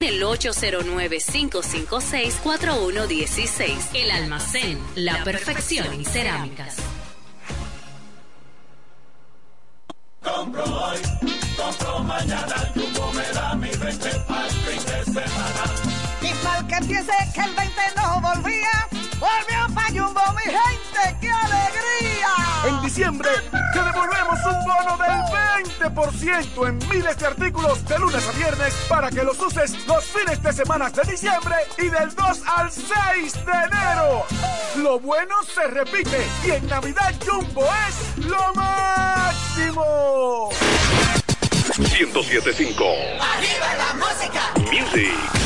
el 809-556-4116. El almacén, la perfección en cerámicas. Compro hoy, compro mañana, Jumbo me da mi 20 para el fin de semana. Y mal que empiece que el 20 no volvía, volvió pa' Jumbo mi gente, ¡qué alegría! En diciembre te devolvemos un bono del 20% en miles de artículos de lunes a viernes para que los uses los fines de semana de diciembre y del 2 al 6 de enero. Lo bueno se repite y en Navidad Jumbo es lo máximo. 1075 ¡Arriba la música! Music.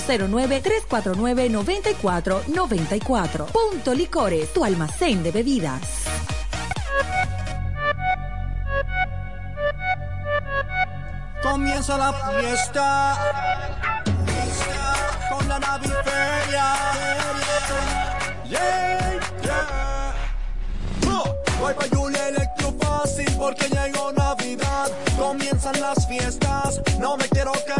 809-349-9494. Punto Licores, tu almacén de bebidas. Comienza la fiesta con la naviferia. Yeah, yeah. Oh, Electro Fácil porque llegó Navidad. Comienzan las fiestas, no me quiero quedar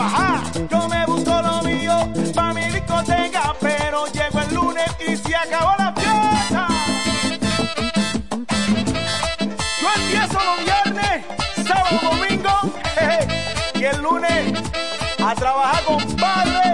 Yo me busco lo mío pa' mi discoteca, pero llego el lunes y se acabó la fiesta. Yo empiezo los viernes, sábado, domingo, y el lunes a trabajar, compadre.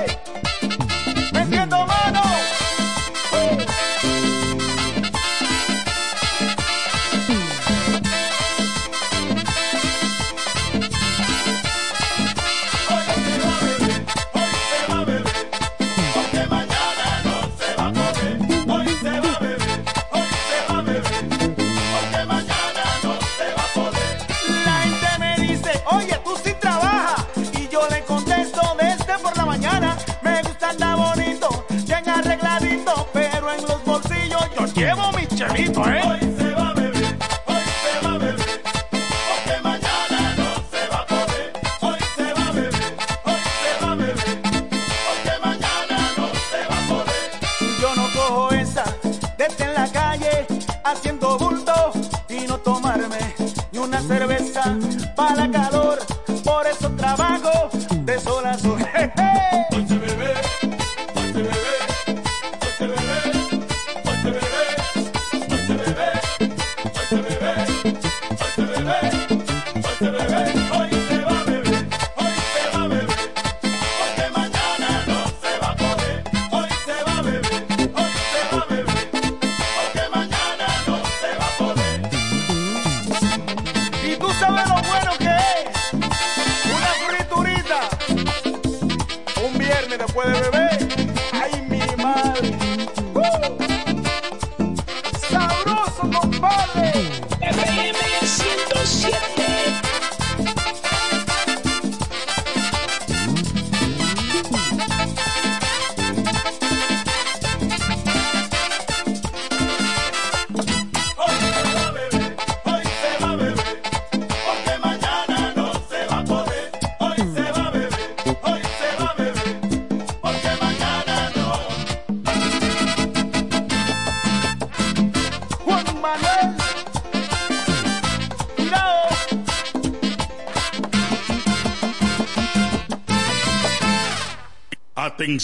Chelito, ¿eh?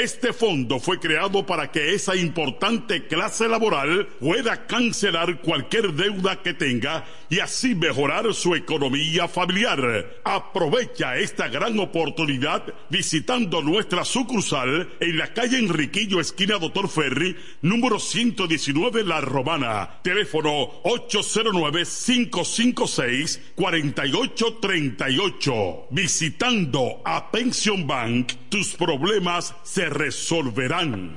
Este fondo fue creado para que esa importante clase laboral pueda cancelar cualquier deuda que tenga y así mejorar su economía familiar. Aprovecha esta gran oportunidad visitando nuestra sucursal en la calle Enriquillo, esquina Doctor Ferry, número 119 La Romana. Teléfono 809-556-4838. Visitando a Pension Bank, tus problemas se resolverán.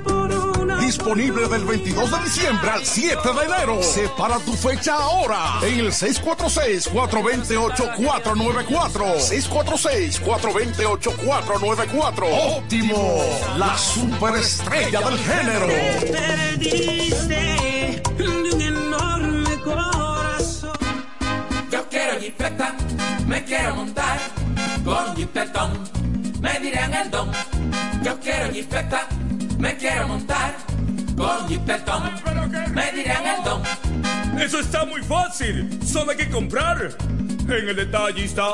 Disponible del 22 de diciembre al 7 de enero. Separa tu fecha ahora en el 646-428-494. 646-428-494. Óptimo, la superestrella del género. Perdiste de un enorme corazón. Yo quiero jipeta, me quiero montar con jipetón, me dirán el don. Yo quiero jipeta, me quiero montar con jipetón, me dirán el don. Eso está muy fácil. Solo hay que comprar. En el detallista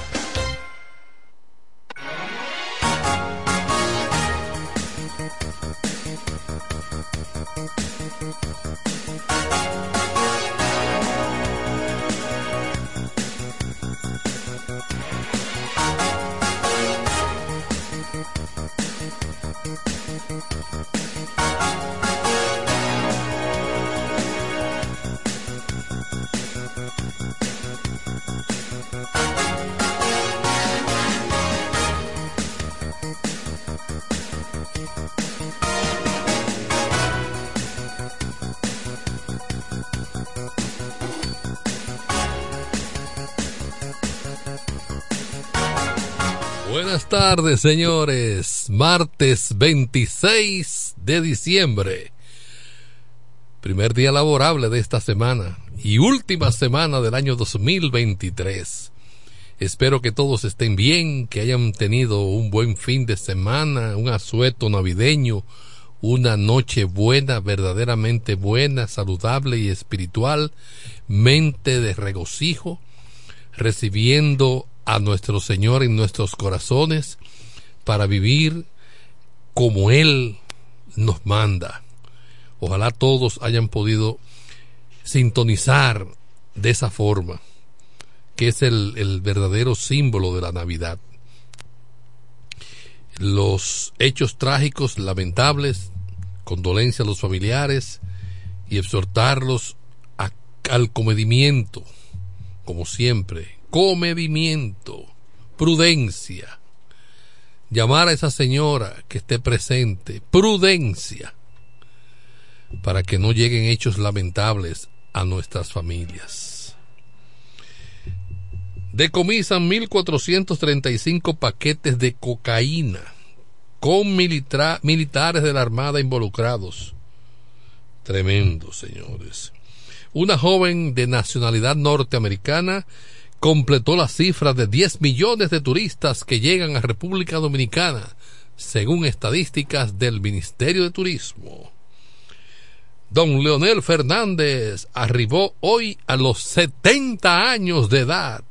Buenas tardes, señores. Martes 26 de diciembre. Primer día laborable de esta semana y última semana del año 2023. Espero que todos estén bien, que hayan tenido un buen fin de semana, un asueto navideño, una noche buena, verdaderamente buena, saludable y espiritual, mente de regocijo, recibiendo a nuestro Señor en nuestros corazones para vivir como Él nos manda. Ojalá todos hayan podido sintonizar de esa forma, que es el, verdadero símbolo de la Navidad. los hechos trágicos, lamentables, condolencia a los familiares y exhortarlos a- al comedimiento, como siempre, comedimiento, prudencia. Llamar a esa señora que esté presente, prudencia, para que no lleguen hechos lamentables a nuestras familias. Decomisan 1.435 paquetes de cocaína con militares de la Armada involucrados. Tremendo, señores. Una joven de nacionalidad norteamericana completó la cifra de 10 millones de turistas que llegan a República Dominicana, según estadísticas del Ministerio de Turismo. Don Leonel Fernández arribó hoy a los 70 años de edad.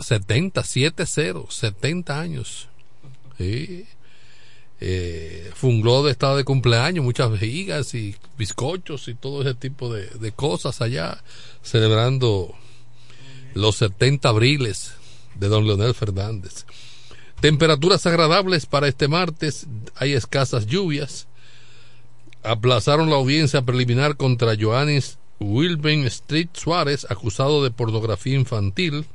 70, 70, 70 años. Sí. Eh, Fungló de estado de cumpleaños, muchas vejigas y bizcochos y todo ese tipo de cosas allá, celebrando los 70 abriles de don Leonel Fernández. Temperaturas agradables para este martes, hay escasas lluvias. Aplazaron la audiencia preliminar contra Joannis Wilben Street Suárez, acusado de pornografía infantil.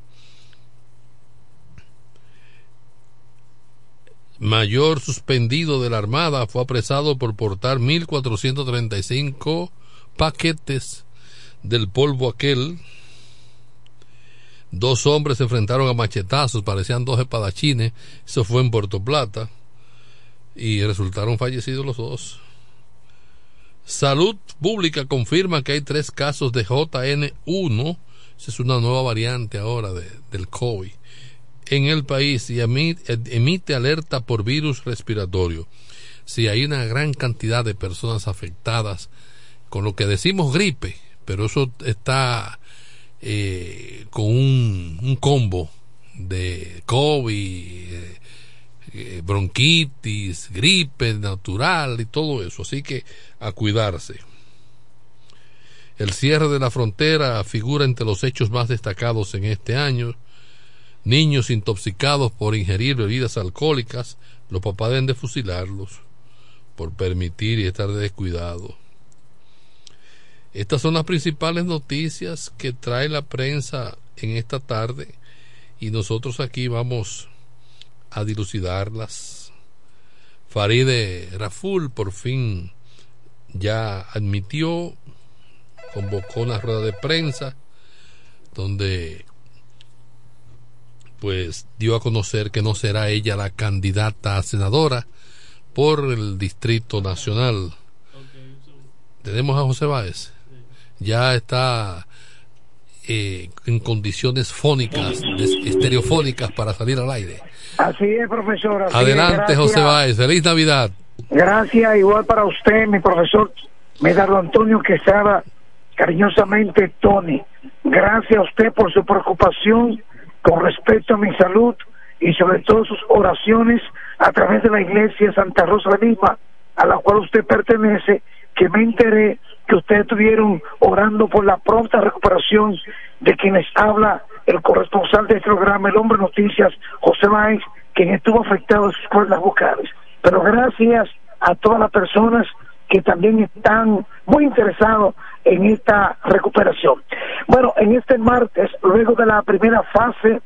Mayor suspendido de la Armada fue apresado por portar 1.435 paquetes del polvo aquel. Dos hombres se enfrentaron a machetazos, parecían dos espadachines. Eso fue en Puerto Plata. Y resultaron fallecidos los dos. Salud Pública confirma que hay tres casos de JN1. Esa es una nueva variante ahora de, del COVID en el país y emi- emite alerta por virus respiratorio. Si hay una gran cantidad de personas afectadas con lo que decimos gripe, pero eso está eh, con un, combo de COVID, eh, eh, bronquitis, gripe natural y todo eso. Así que a cuidarse. El cierre de la frontera figura entre los hechos más destacados en este año. Niños intoxicados por ingerir bebidas alcohólicas, los papás deben de fusilarlos por permitir y estar descuidados. Estas son las principales noticias que trae la prensa en esta tarde y nosotros aquí vamos a dilucidarlas. Faride Raful por fin ya admitió, convocó una rueda de prensa donde pues dio a conocer que no será ella la candidata a senadora por el Distrito Nacional. Tenemos a José Báez. Ya está eh, en condiciones fónicas, estereofónicas para salir al aire. Así es, profesor. así es, Adelante, gracias. José Báez. Feliz Navidad. Gracias, igual para usted, mi profesor Medardo Antonio Quesada, cariñosamente Tony. Gracias a usted por su preocupación con respecto a mi salud y sobre todo sus oraciones a través de la iglesia Santa Rosa de Lima, a la cual usted pertenece, que me enteré que ustedes estuvieron orando por la pronta recuperación de quienes habla el corresponsal de este programa, el hombre noticias, José Báez, quien estuvo afectado en sus cuerdas vocales. Pero gracias a todas las personas que también están muy interesados en esta recuperación. Bueno, en este martes, luego de la primera fase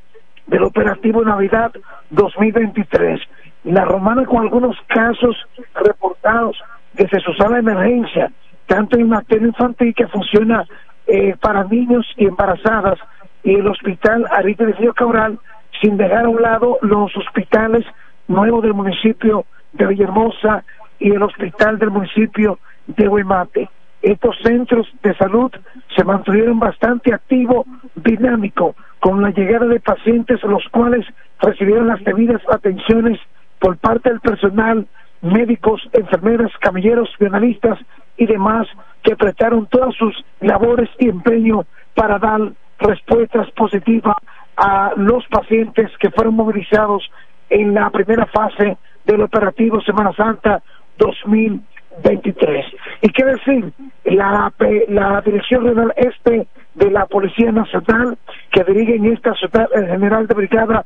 del operativo Navidad 2023, la romana con algunos casos reportados desde su sala de emergencia, tanto en materia infantil que funciona eh, para niños y embarazadas, y el hospital Arite de Río Cabral, sin dejar a un lado los hospitales nuevos del municipio de Villahermosa y el hospital del municipio de Huemate. Estos centros de salud se mantuvieron bastante activos, dinámicos, con la llegada de pacientes los cuales recibieron las debidas atenciones por parte del personal, médicos, enfermeras, camilleros, analistas y demás que prestaron todas sus labores y empeño para dar respuestas positivas a los pacientes que fueron movilizados en la primera fase del operativo Semana Santa 2023. ¿Y qué decir? La, la Dirección Regional Este de la Policía Nacional, que dirige en esta ciudad el general de brigada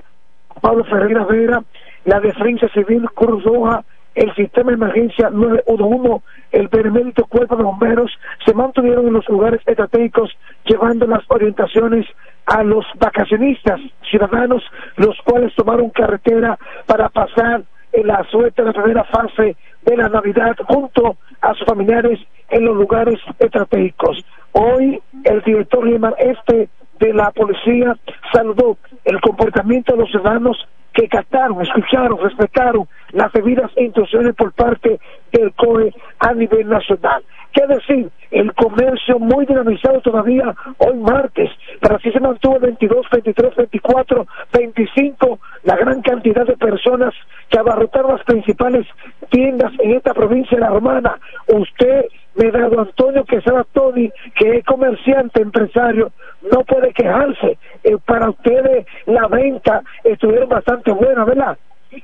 Pablo Ferreira Vera, la Defensa Civil, Cruz Roja, el Sistema de Emergencia 911, el Benemérito Cuerpo de Bomberos, se mantuvieron en los lugares estratégicos llevando las orientaciones a los vacacionistas, ciudadanos, los cuales tomaron carretera para pasar en la suerte de la primera fase de la Navidad junto a sus familiares en los lugares estratégicos. Hoy el director general este de la policía saludó el comportamiento de los ciudadanos que captaron, escucharon, respetaron las debidas instrucciones por parte del COE a nivel nacional. ¿Qué decir? El comercio muy dinamizado todavía hoy martes, pero así se mantuvo el 22, 23, 24, 25, la gran cantidad de personas que abarrotaron las principales tiendas en esta provincia de la Romana. Usted, Medrado Antonio Quesada Tony, que es comerciante, empresario, no puede quejarse. Eh, para ustedes la venta estuvieron bastante buena, ¿verdad?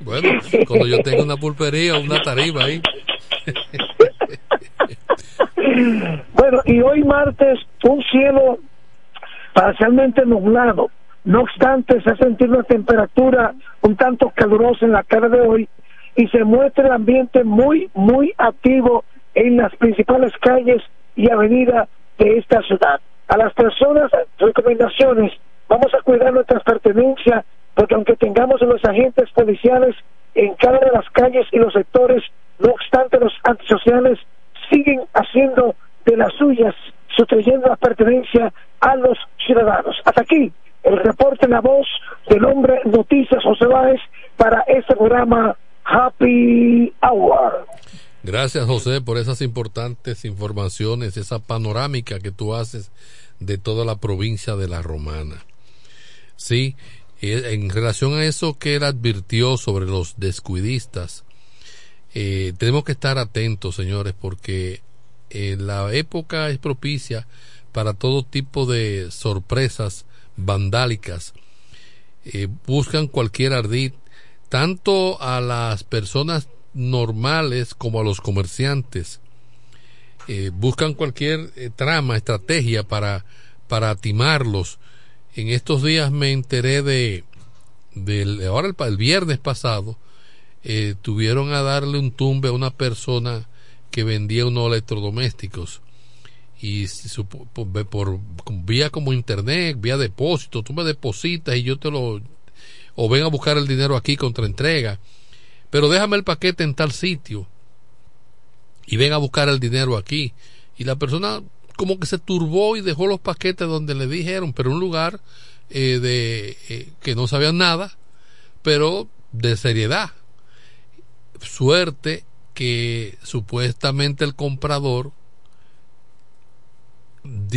Bueno, cuando yo tengo una pulpería o una tarima ahí. Bueno, y hoy martes un cielo parcialmente nublado. No obstante, se ha sentido una temperatura un tanto calurosa en la tarde de hoy y se muestra el ambiente muy, muy activo en las principales calles y avenidas de esta ciudad. A las personas, recomendaciones, vamos a cuidar nuestras pertenencias, porque aunque tengamos a los agentes policiales en cada de las calles y los sectores, no obstante los antisociales siguen haciendo de las suyas, sustrayendo la pertenencia a los ciudadanos. Hasta aquí el reporte en la voz del hombre Noticias José Báez para este programa Happy Hour. Gracias José por esas importantes informaciones, esa panorámica que tú haces de toda la provincia de La Romana. Sí, eh, en relación a eso que él advirtió sobre los descuidistas, eh, tenemos que estar atentos, señores, porque eh, la época es propicia para todo tipo de sorpresas vandálicas. buscan cualquier ardid, tanto a las personas normales como a los comerciantes. buscan cualquier trama, estrategia para, para timarlos en estos días me enteré de, ahora el, viernes pasado, eh, tuvieron a darle un tumbe a una persona que vendía unos electrodomésticos y por, por, vía como internet, vía depósito, tú me depositas y yo te lo o ven a buscar el dinero aquí contra entrega, pero déjame el paquete en tal sitio y ven a buscar el dinero aquí y la persona como que se turbó y dejó los paquetes donde le dijeron, pero un lugar eh, de eh, que no sabían nada, pero de seriedad. Suerte que supuestamente el comprador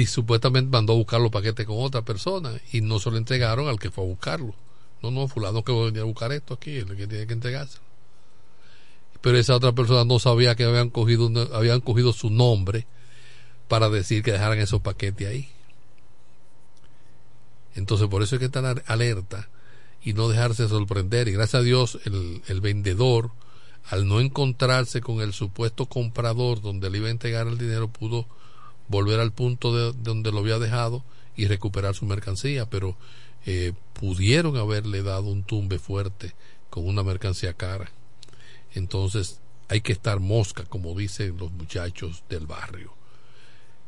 supuestamente mandó a buscar los paquetes con otra persona y no se lo entregaron al que fue a buscarlo. No, no, fulano que venir a buscar esto aquí, el que tiene que entregarse. Pero esa otra persona no sabía que habían cogido, habían cogido su nombre para decir que dejaran esos paquetes ahí. Entonces por eso hay que estar alerta y no dejarse sorprender. Y gracias a Dios el, el vendedor, al no encontrarse con el supuesto comprador donde le iba a entregar el dinero, pudo volver al punto de, donde lo había dejado y recuperar su mercancía. Pero eh, pudieron haberle dado un tumbe fuerte con una mercancía cara. Entonces hay que estar mosca, como dicen los muchachos del barrio.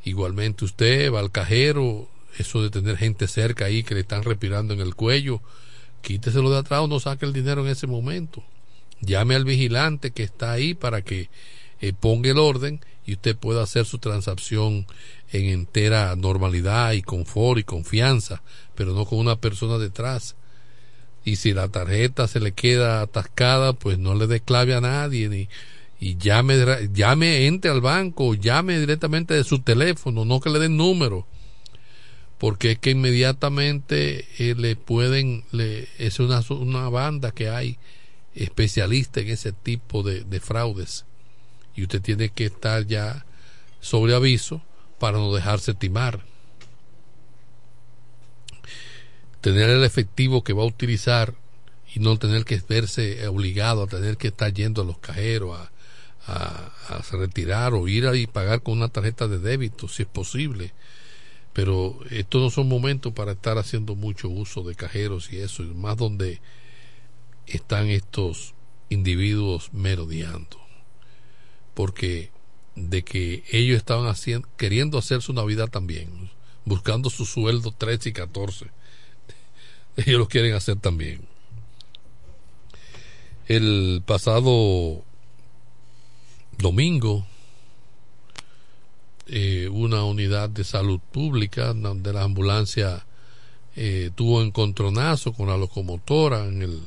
Igualmente usted va al cajero, eso de tener gente cerca ahí que le están respirando en el cuello, quíteselo de atrás o no saque el dinero en ese momento. Llame al vigilante que está ahí para que eh, ponga el orden y usted pueda hacer su transacción en entera normalidad y confort y confianza, pero no con una persona detrás. Y si la tarjeta se le queda atascada, pues no le dé clave a nadie ni y llame, llame, entre al banco, llame directamente de su teléfono, no que le den número, porque es que inmediatamente eh, le pueden, le, es una, una banda que hay especialista en ese tipo de, de fraudes, y usted tiene que estar ya sobre aviso para no dejarse timar. Tener el efectivo que va a utilizar y no tener que verse obligado a tener que estar yendo a los cajeros, a, a, retirar o ir y pagar con una tarjeta de débito si es posible. Pero estos no son momentos para estar haciendo mucho uso de cajeros y eso, más donde están estos individuos merodeando. Porque de que ellos estaban haciendo, queriendo hacer su Navidad también, buscando su sueldo 13 y 14. Ellos lo quieren hacer también. El pasado domingo, eh, una unidad de salud pública de la ambulancia eh, tuvo encontronazo con la locomotora en el,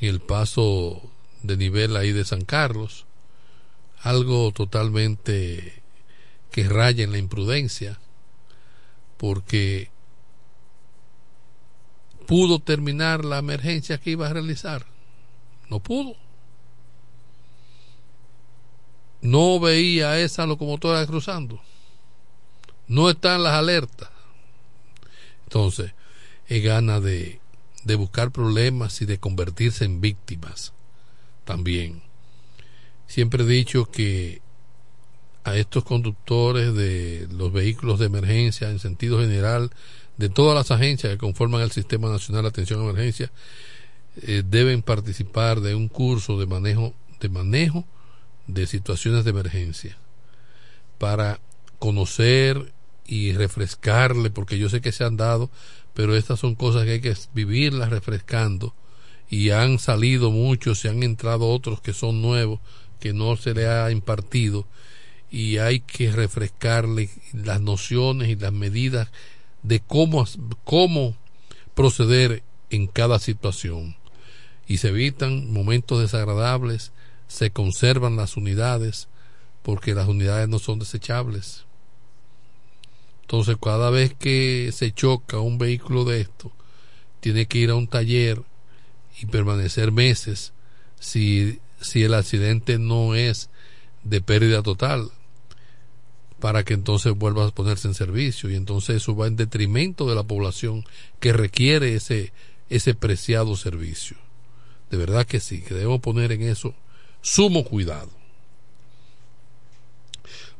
en el paso de nivel ahí de San Carlos. Algo totalmente que raya en la imprudencia, porque pudo terminar la emergencia que iba a realizar. No pudo. No veía esa locomotora cruzando. No están las alertas. Entonces, es gana de, de buscar problemas y de convertirse en víctimas también. Siempre he dicho que a estos conductores de los vehículos de emergencia en sentido general, de todas las agencias que conforman el Sistema Nacional de Atención a Emergencia, eh, deben participar de un curso de manejo, de manejo de situaciones de emergencia para conocer y refrescarle, porque yo sé que se han dado, pero estas son cosas que hay que vivirlas refrescando y han salido muchos, y han entrado otros que son nuevos, que no se le ha impartido y hay que refrescarle las nociones y las medidas de cómo, cómo proceder en cada situación y se evitan momentos desagradables, se conservan las unidades porque las unidades no son desechables. Entonces cada vez que se choca un vehículo de esto, tiene que ir a un taller y permanecer meses si, si el accidente no es de pérdida total para que entonces vuelva a ponerse en servicio y entonces eso va en detrimento de la población que requiere ese ese preciado servicio. De verdad que sí, que debemos poner en eso sumo cuidado.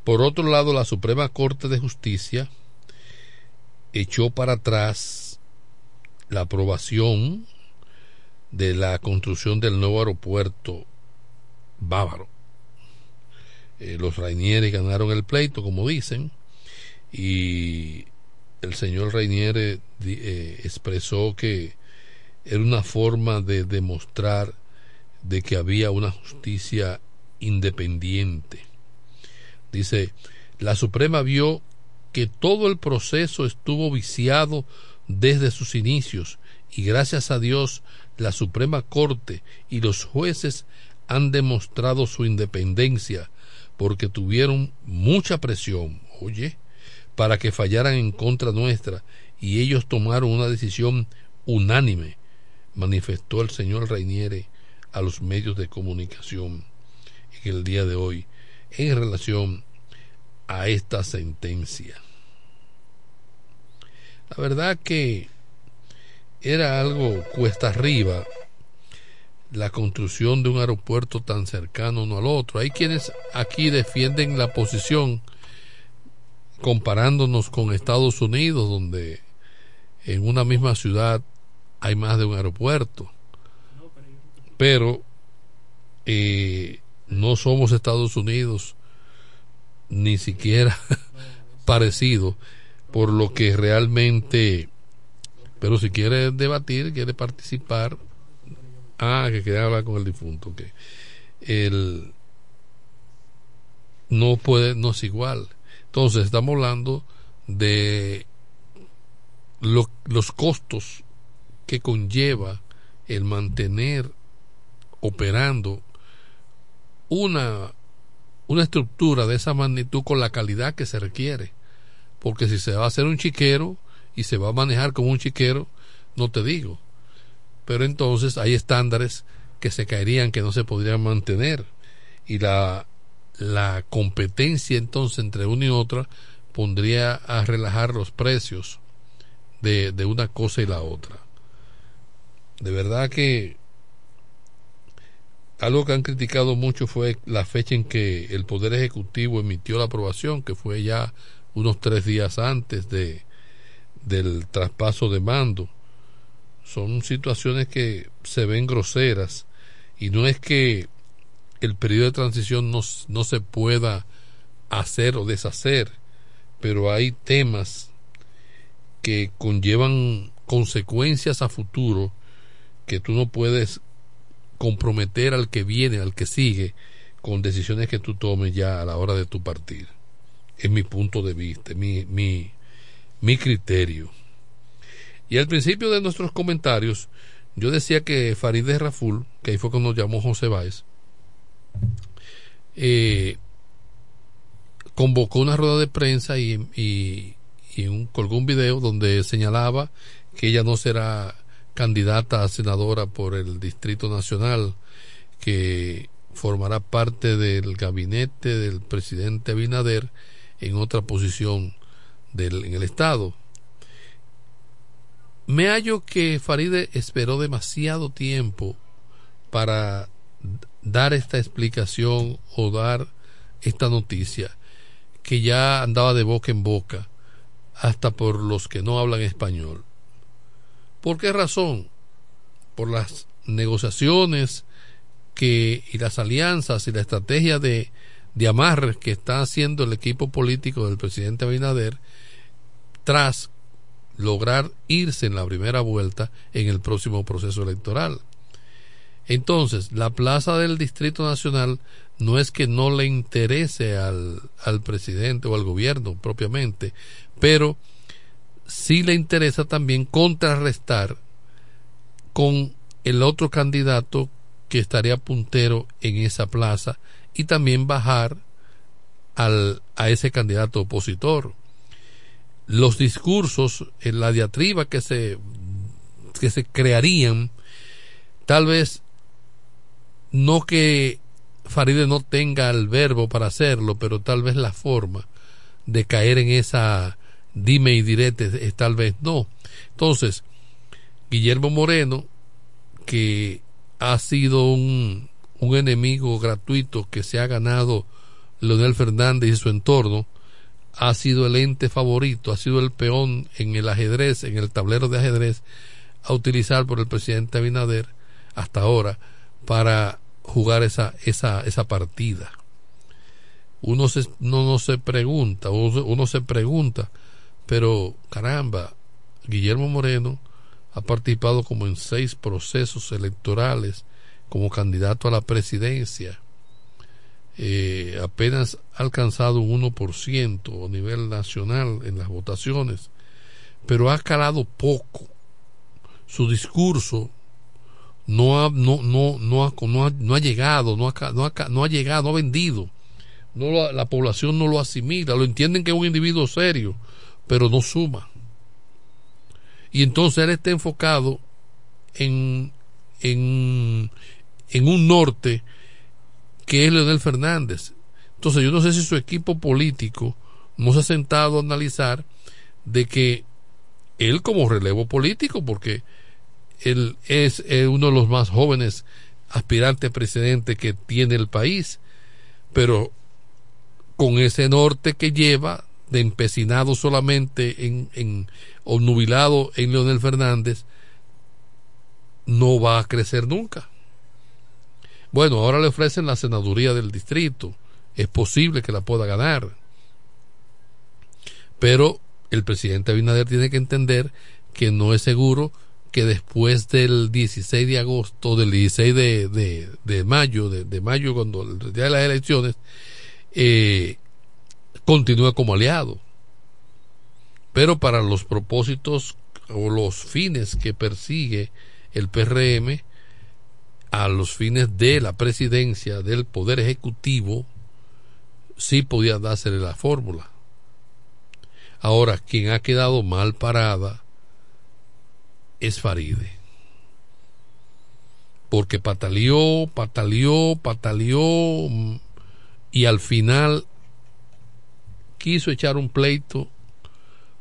Por otro lado, la Suprema Corte de Justicia echó para atrás la aprobación de la construcción del nuevo aeropuerto bávaro. Eh, los Rainieri ganaron el pleito, como dicen, y el señor Rainieri eh, expresó que era una forma de demostrar de que había una justicia independiente. Dice, la Suprema vio que todo el proceso estuvo viciado desde sus inicios y gracias a Dios la Suprema Corte y los jueces han demostrado su independencia porque tuvieron mucha presión, oye, para que fallaran en contra nuestra y ellos tomaron una decisión unánime, manifestó el señor Reiniere a los medios de comunicación en el día de hoy en relación a esta sentencia. La verdad que era algo cuesta arriba la construcción de un aeropuerto tan cercano uno al otro. Hay quienes aquí defienden la posición comparándonos con Estados Unidos, donde en una misma ciudad hay más de un aeropuerto. Pero eh, no somos Estados Unidos, ni siquiera parecido, por lo que realmente, pero si quiere debatir, quiere participar, Ah, que quería hablar con el difunto. Que el no puede, no es igual. Entonces, estamos hablando de los costos que conlleva el mantener operando una, una estructura de esa magnitud con la calidad que se requiere. Porque si se va a hacer un chiquero y se va a manejar como un chiquero, no te digo pero entonces hay estándares que se caerían, que no se podrían mantener. Y la, la competencia entonces entre una y otra pondría a relajar los precios de, de una cosa y la otra. De verdad que algo que han criticado mucho fue la fecha en que el Poder Ejecutivo emitió la aprobación, que fue ya unos tres días antes de, del traspaso de mando son situaciones que se ven groseras y no es que el periodo de transición no, no se pueda hacer o deshacer, pero hay temas que conllevan consecuencias a futuro que tú no puedes comprometer al que viene, al que sigue, con decisiones que tú tomes ya a la hora de tu partir. Es mi punto de vista, mi, mi, mi criterio. Y al principio de nuestros comentarios, yo decía que Farideh Raful, que ahí fue cuando nos llamó José Báez, eh, convocó una rueda de prensa y, y, y un, colgó un video donde señalaba que ella no será candidata a senadora por el Distrito Nacional, que formará parte del gabinete del presidente Abinader en otra posición del, en el Estado. Me hallo que Faride esperó demasiado tiempo para dar esta explicación o dar esta noticia que ya andaba de boca en boca hasta por los que no hablan español. ¿Por qué razón? Por las negociaciones que y las alianzas y la estrategia de, de que está haciendo el equipo político del presidente Abinader tras lograr irse en la primera vuelta en el próximo proceso electoral. Entonces, la plaza del Distrito Nacional no es que no le interese al, al presidente o al gobierno propiamente, pero sí le interesa también contrarrestar con el otro candidato que estaría puntero en esa plaza y también bajar al, a ese candidato opositor. Los discursos, en la diatriba que se, que se crearían, tal vez no que Faride no tenga el verbo para hacerlo, pero tal vez la forma de caer en esa dime y direte es tal vez no. Entonces, Guillermo Moreno, que ha sido un, un enemigo gratuito que se ha ganado Leonel Fernández y su entorno, ha sido el ente favorito, ha sido el peón en el ajedrez, en el tablero de ajedrez, a utilizar por el presidente Abinader hasta ahora para jugar esa, esa, esa partida. Uno se, no, no se pregunta, uno, uno se pregunta, pero caramba, Guillermo Moreno ha participado como en seis procesos electorales como candidato a la presidencia. Eh, apenas ha alcanzado un 1% a nivel nacional en las votaciones, pero ha calado poco. Su discurso no ha, no, no, no, ha, no, ha, llegado, no ha, no, ha, no ha llegado, ha vendido. No lo, la población no lo asimila, lo entienden que es un individuo serio, pero no suma. Y entonces él está enfocado en, en, en un norte que es Leonel Fernández. Entonces yo no sé si su equipo político no se ha sentado a analizar de que él como relevo político, porque él es uno de los más jóvenes aspirantes presidente que tiene el país, pero con ese norte que lleva de empecinado solamente en, en o nubilado en Leonel Fernández, no va a crecer nunca. Bueno, ahora le ofrecen la senaduría del distrito. Es posible que la pueda ganar. Pero el presidente Abinader tiene que entender que no es seguro que después del 16 de agosto, del 16 de, de, de mayo, de, de, mayo, cuando el día de las elecciones, eh, continúe como aliado. Pero para los propósitos o los fines que persigue el PRM, a los fines de la presidencia del Poder Ejecutivo, sí podía dársele la fórmula. Ahora, quien ha quedado mal parada es Faride. Porque pataleó, pataleó, pataleó y al final quiso echar un pleito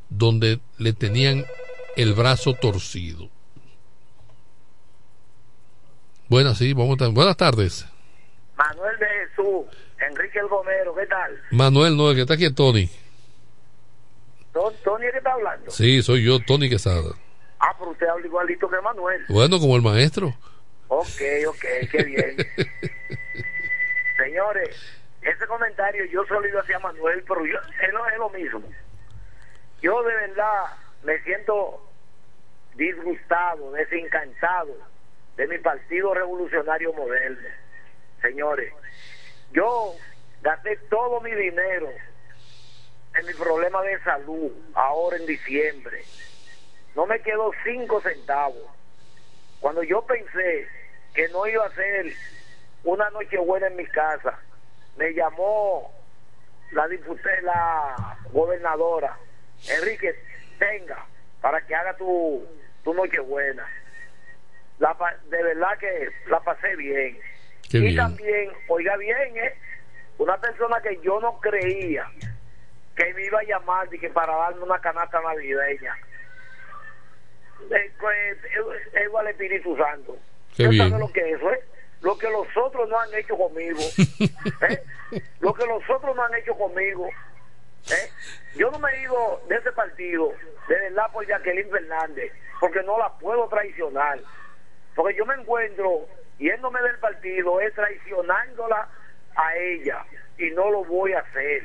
donde le tenían el brazo torcido. Buenas, sí, vamos a... Buenas tardes. Manuel de Jesús, Enrique el Gomero, ¿qué tal? Manuel, no, que está aquí es Tony. ¿Tony es que está hablando? Sí, soy yo, Tony Quesada. Ah, pero usted habla igualito que Manuel. Bueno, como el maestro. Ok, ok, qué bien. Señores, ese comentario yo solo iba hacia Manuel, pero yo, es, lo, es lo mismo. Yo de verdad me siento disgustado, desencantado de mi partido revolucionario moderno. Señores, yo gasté todo mi dinero en mi problema de salud ahora en diciembre. No me quedó cinco centavos. Cuando yo pensé que no iba a ser una noche buena en mi casa, me llamó la diputada, la gobernadora, Enrique, tenga, para que haga tu, tu noche buena. La, de verdad que la pasé bien. Qué y bien. también, oiga bien, ¿eh? una persona que yo no creía que me iba a llamar y que para darme una canasta navideña. Eh, pues, es- es igual al Espíritu Santo. Qué ¿Usted bien. sabe lo que eso es? Lo que los otros no han hecho conmigo. ¿eh? Lo que los otros no han hecho conmigo. ¿eh? Yo no me ido de ese partido, de verdad, por Jacqueline Fernández, porque no la puedo traicionar. Porque yo me encuentro yéndome del partido, es traicionándola a ella, y no lo voy a hacer.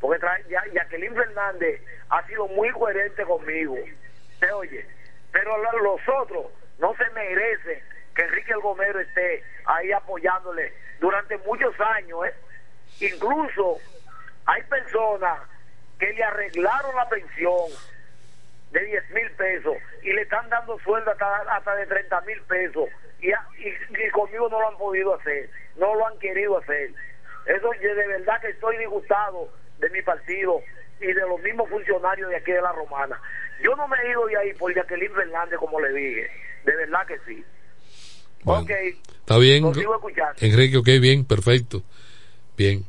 Porque ya- Jacqueline Fernández ha sido muy coherente conmigo. ¿Se oye? Pero los otros no se merecen que Enrique el Gomero esté ahí apoyándole durante muchos años. ¿eh? Incluso hay personas que le arreglaron la pensión de 10 mil pesos y le están dando sueldo hasta, hasta de 30 mil pesos y, y- y conmigo no lo han podido hacer, no lo han querido hacer. Eso yo de verdad que estoy disgustado de mi partido y de los mismos funcionarios de aquí de la Romana. Yo no me he ido de ahí por Jacqueline Fernández, como le dije, de verdad que sí. Bueno, ok, Está bien. lo sigo escuchando. Enrique, ok, bien, perfecto. Bien.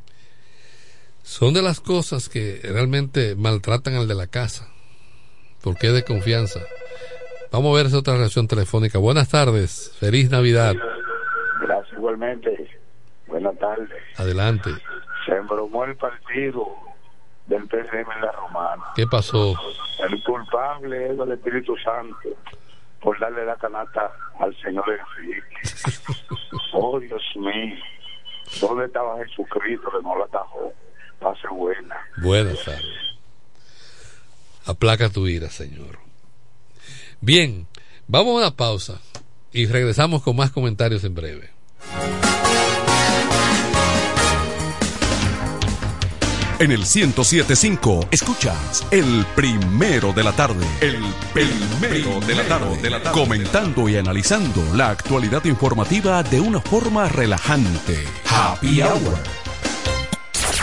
Son de las cosas que realmente maltratan al de la casa. Porque es de confianza. Vamos a ver esa otra reacción telefónica. Buenas tardes. Feliz Navidad. Gracias igualmente. Buenas tardes. Adelante. Se embromó el partido del PRM en la Romana. ¿Qué pasó? El culpable es el Espíritu Santo por darle la canasta al señor Enrique. Oh, Dios mío. ¿Dónde estaba Jesucristo que no la atajó? Pase buena. Buenas tardes. Aplaca tu ira, Señor. Bien, vamos a una pausa y regresamos con más comentarios en breve. En el 1075 escuchas el primero de la tarde. El primero de la tarde. de la tarde. Comentando y analizando la actualidad informativa de una forma relajante. Happy Hour.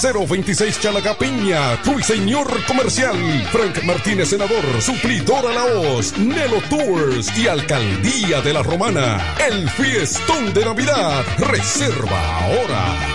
026 Chalaga Piña, Ruiseñor Comercial, Frank Martínez Senador, Suplidora La Hoz, Nelo Tours y Alcaldía de la Romana. El fiestón de Navidad. Reserva ahora.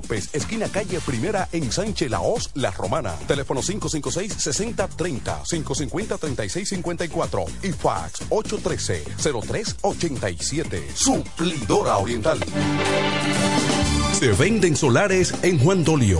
esquina calle Primera en Sánchez Laos, La Romana. Teléfono 556-6030, 550-3654 y fax 813-0387. Suplidora Oriental. Se venden solares en Juan Dolio,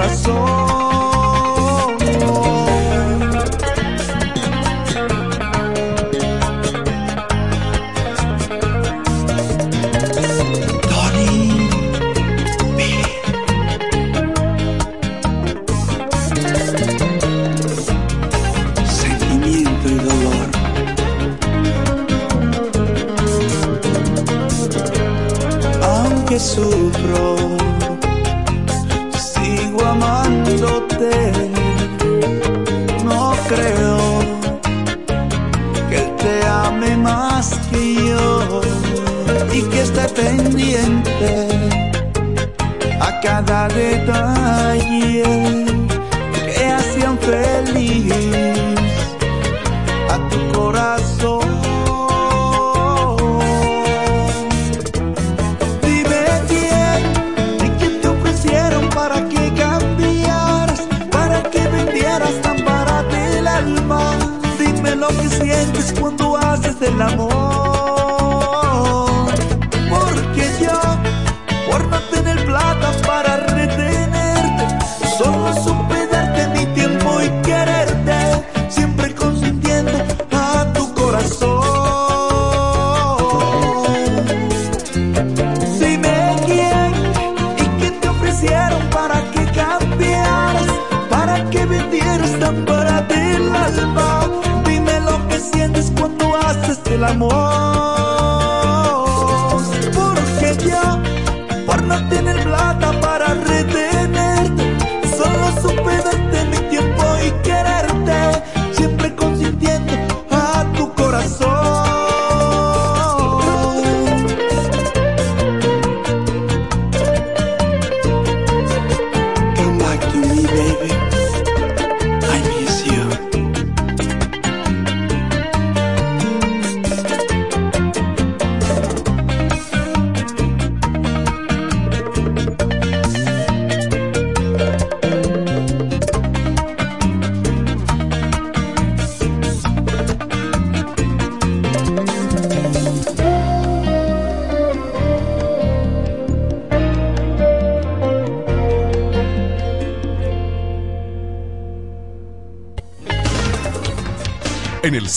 Corazón.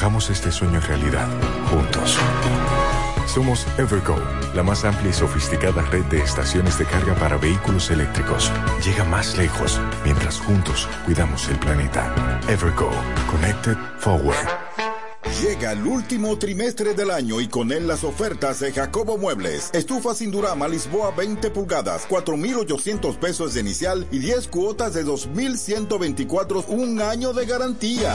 hagamos este sueño realidad, juntos. Somos Evergo, la más amplia y sofisticada red de estaciones de carga para vehículos eléctricos. Llega más lejos mientras juntos cuidamos el planeta. Evergo, Connected Forward. Llega el último trimestre del año y con él las ofertas de Jacobo Muebles. Estufa sin Durama Lisboa 20 pulgadas, 4,800 pesos de inicial y 10 cuotas de 2,124, un año de garantía.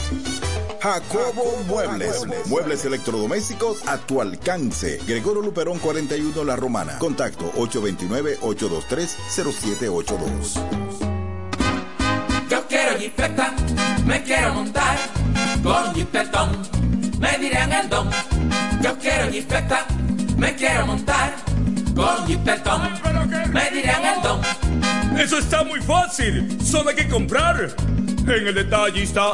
Jacobo Muebles. Muebles electrodomésticos a tu alcance. Gregorio Luperón 41 La Romana. Contacto 829-823-0782. Yo quiero jipeta, me quiero montar con jipetón, me dirán el don. Yo quiero jipeta, me quiero montar con jipetón, me dirán el don. Eso está muy fácil, solo hay que comprar. En el detalle está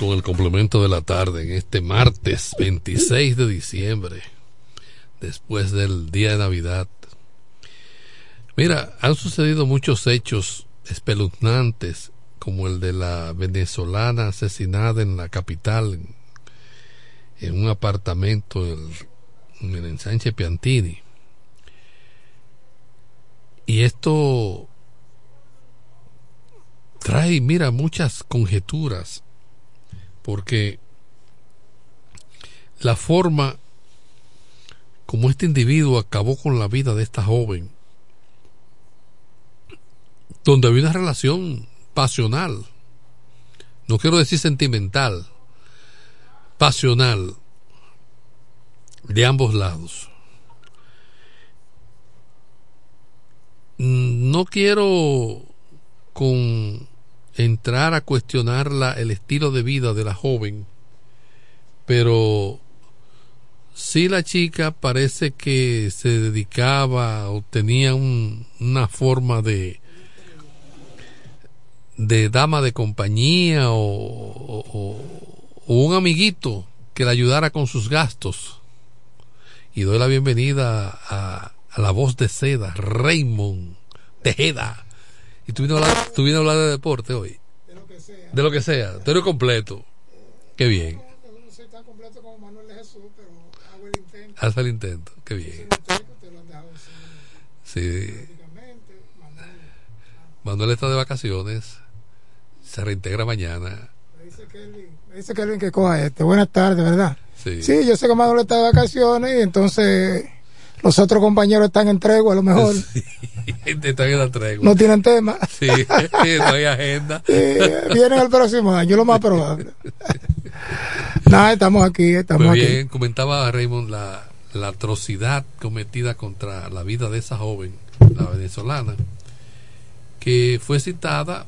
Con el complemento de la tarde en este martes 26 de diciembre, después del día de Navidad. Mira, han sucedido muchos hechos espeluznantes, como el de la venezolana asesinada en la capital, en, un apartamento en el ensanche Piantini. Y esto trae, mira, muchas conjeturas, porque la forma como este individuo acabó con la vida de esta joven, donde había una relación pasional, no quiero decir sentimental, pasional, de ambos lados. No quiero con entrar a cuestionar la, el estilo de vida de la joven, pero sí la chica parece que se dedicaba o tenía un, una forma de de dama de compañía o, o, o, un amiguito que la ayudara con sus gastos. Y doy la bienvenida a, a la voz de seda, Raymond Tejeda. Y tú vienes a hablar, tú vienes a hablar de deporte hoy. De lo que sea. De lo que sea. Tú eres completo. Qué bien. No, no soy tan completo como Manuel de Jesús, pero hago el intento. Haz el intento. Qué bien. Sí. Manuel está de vacaciones. Se reintegra mañana. Me dice Kelvin, me dice Kelvin que coja este. Buenas tardes, ¿verdad? Sí. Sí, yo sé que Manuel está de vacaciones y entonces los otros compañeros están en tregua, a lo mejor. Sí, están tregua. No tienen tema. Sí, no hay agenda. Sí, vienen el próximo año, lo más probable. Nada, estamos aquí, estamos Muy bien, aquí. comentaba Raymond la, la atrocidad cometida contra la vida de esa joven, la venezolana, que fue citada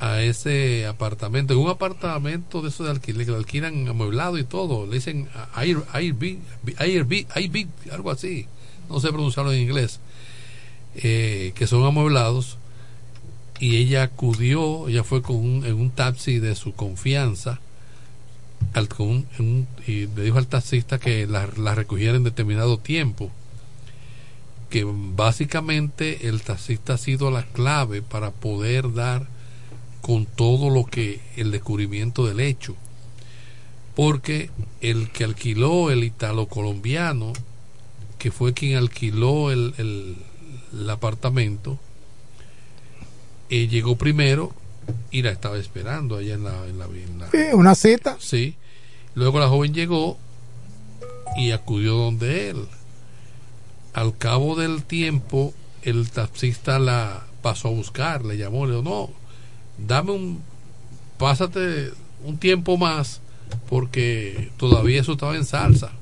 a ese apartamento, en un apartamento de esos de alquiler, que lo alquilan amueblado y todo, le dicen Air, Airbnb, Airbnb, Airbnb, algo así, no sé pronunciarlo en inglés, eh, que son amueblados, y ella acudió, ella fue con un, en un taxi de su confianza, al, con un, y le dijo al taxista que la, la recogiera en determinado tiempo, que básicamente el taxista ha sido la clave para poder dar con todo lo que el descubrimiento del hecho. Porque el que alquiló el italo colombiano que fue quien alquiló el, el- el apartamento eh, llegó primero y la estaba esperando allá en la, en la, en la- Sí, una cita. Sí. Luego la joven llegó y acudió donde él. Al cabo del tiempo, el taxista la pasó a buscar, le llamó, le dijo, no, dame un, pásate un tiempo más porque todavía eso estaba en salsa.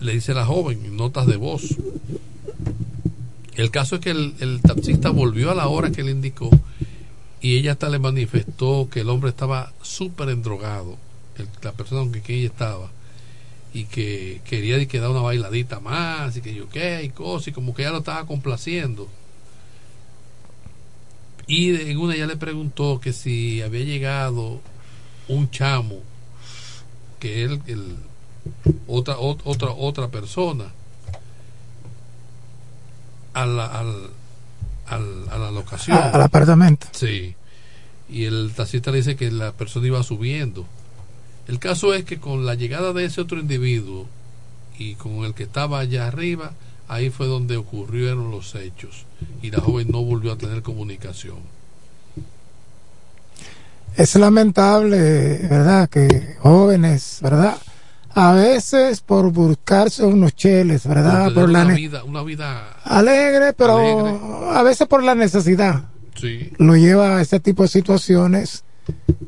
Le dice la joven, en notas de voz. El caso es que el, el taxista volvió a la hora que le indicó y ella hasta le manifestó que el hombre estaba súper endrogado, la persona con que ella estaba, y que quería que dar una bailadita más, y que yo qué, y cosas, y como que ella lo estaba complaciendo. Y en una ella le preguntó que si había llegado un chamo, que él, otra, ot- otra, otra persona, a la, al, al- a la locación. A- al apartamento. Sí. Y el taxista le dice que la persona iba subiendo. El caso es que con la llegada de ese otro individuo y con el que estaba allá arriba, ahí fue donde ocurrieron los hechos. Y la joven no volvió a tener comunicación. Es lamentable, ¿verdad? Que jóvenes, ¿verdad? A veces por buscarse unos cheles, ¿verdad? Por la una vida, una vida alegre, pero Alegre. a veces por la necesidad. sí. Lo lleva a ese tipo de situaciones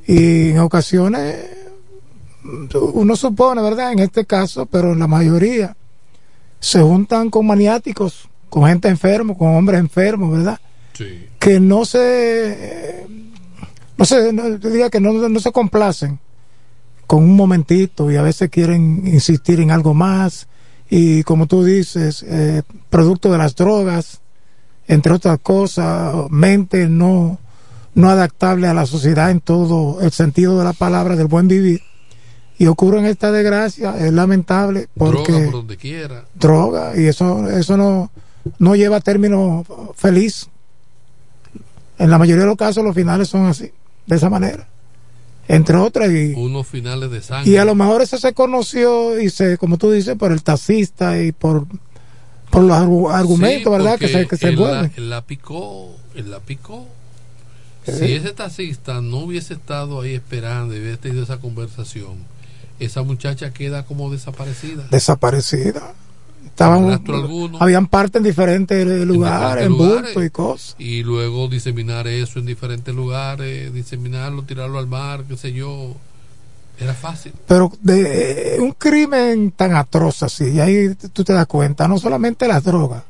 y en ocasiones uno supone, ¿verdad? En este caso, pero en la mayoría se juntan con maniáticos, con gente enferma, con hombres enfermos, ¿verdad? Sí. que no se no se no, diría que no, no se complacen con un momentito y a veces quieren insistir en algo más. Y como tú dices eh, producto de las drogas entre otras cosas mente no no adaptable a la sociedad en todo el sentido de la palabra del buen vivir. Y ocurre en esta desgracia es lamentable porque Droga por donde quiera. droga y eso eso no no lleva a término feliz. En la mayoría de los casos los finales son así de esa manera entre otras y, Unos finales de sangre. y a lo mejor eso se conoció y se como tú dices por el taxista y por por los argu- argumentos Sí, verdad que se que se él la, él la picó, él la picó. Si ese taxista no hubiese estado ahí esperando y hubiese tenido esa conversación, esa muchacha queda como desaparecida. desaparecida estaban habían parte en diferentes lugares en bulto y cosas Y luego diseminar eso en diferentes lugares, diseminarlo, tirarlo al mar, qué sé yo. Era fácil. pero de eh, un crimen tan atroz así, y ahí tú te das cuenta, no solamente las drogas,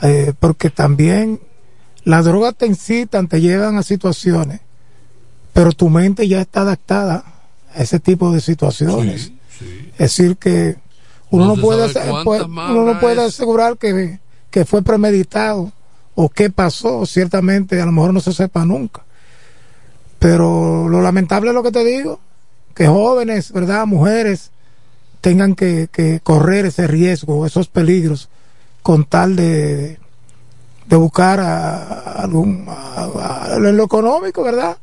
eh, porque también las drogas te incitan, te llevan a situaciones, pero tu mente ya está adaptada a ese tipo de situaciones. Es decir, que uno No puede, uno no puede asegurar que, que fue premeditado o qué pasó, ciertamente a lo mejor no se sepa nunca. Pero lo lamentable es lo que te digo, que jóvenes, ¿verdad? Mujeres tengan que, que correr ese riesgo, esos peligros, con tal de, de buscar a, algún, a- a- en lo económico, ¿verdad?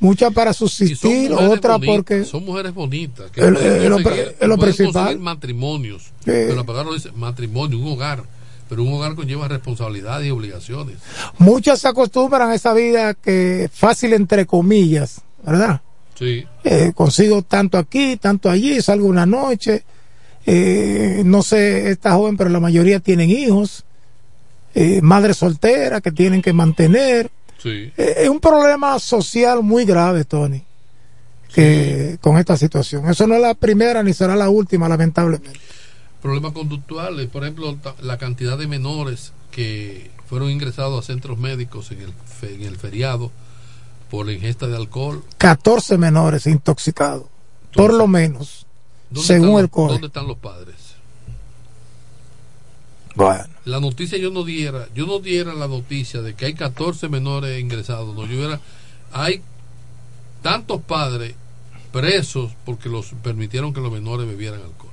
Muchas para subsistir, mujeres otra bonitas, porque... son mujeres bonitas que El- pueden el- lo conseguir- principal. matrimonios pero la palabra dice matrimonio un hogar pero un hogar conlleva responsabilidades y obligaciones Muchas se acostumbran a esa vida que fácil entre comillas, ¿verdad? sí Eh, consigo tanto aquí, tanto allí, salgo una noche, eh, no sé, esta joven, pero la mayoría tienen hijos, eh, madres solteras que tienen que mantener. Sí Eh, es un problema social muy grave, Tony, que con esta situación. Eso no es la primera ni será la última, lamentablemente. problemas conductuales por ejemplo la cantidad de menores que fueron ingresados a centros médicos en el, en el feriado por la ingesta de alcohol 14 menores intoxicados, por lo menos, ¿Dónde según están el COE. ¿Dónde están los padres? Bueno. La noticia yo no diera, yo no diera la noticia de que hay 14 menores ingresados, no, yo era, hay tantos padres presos porque los permitieron que los menores bebieran alcohol.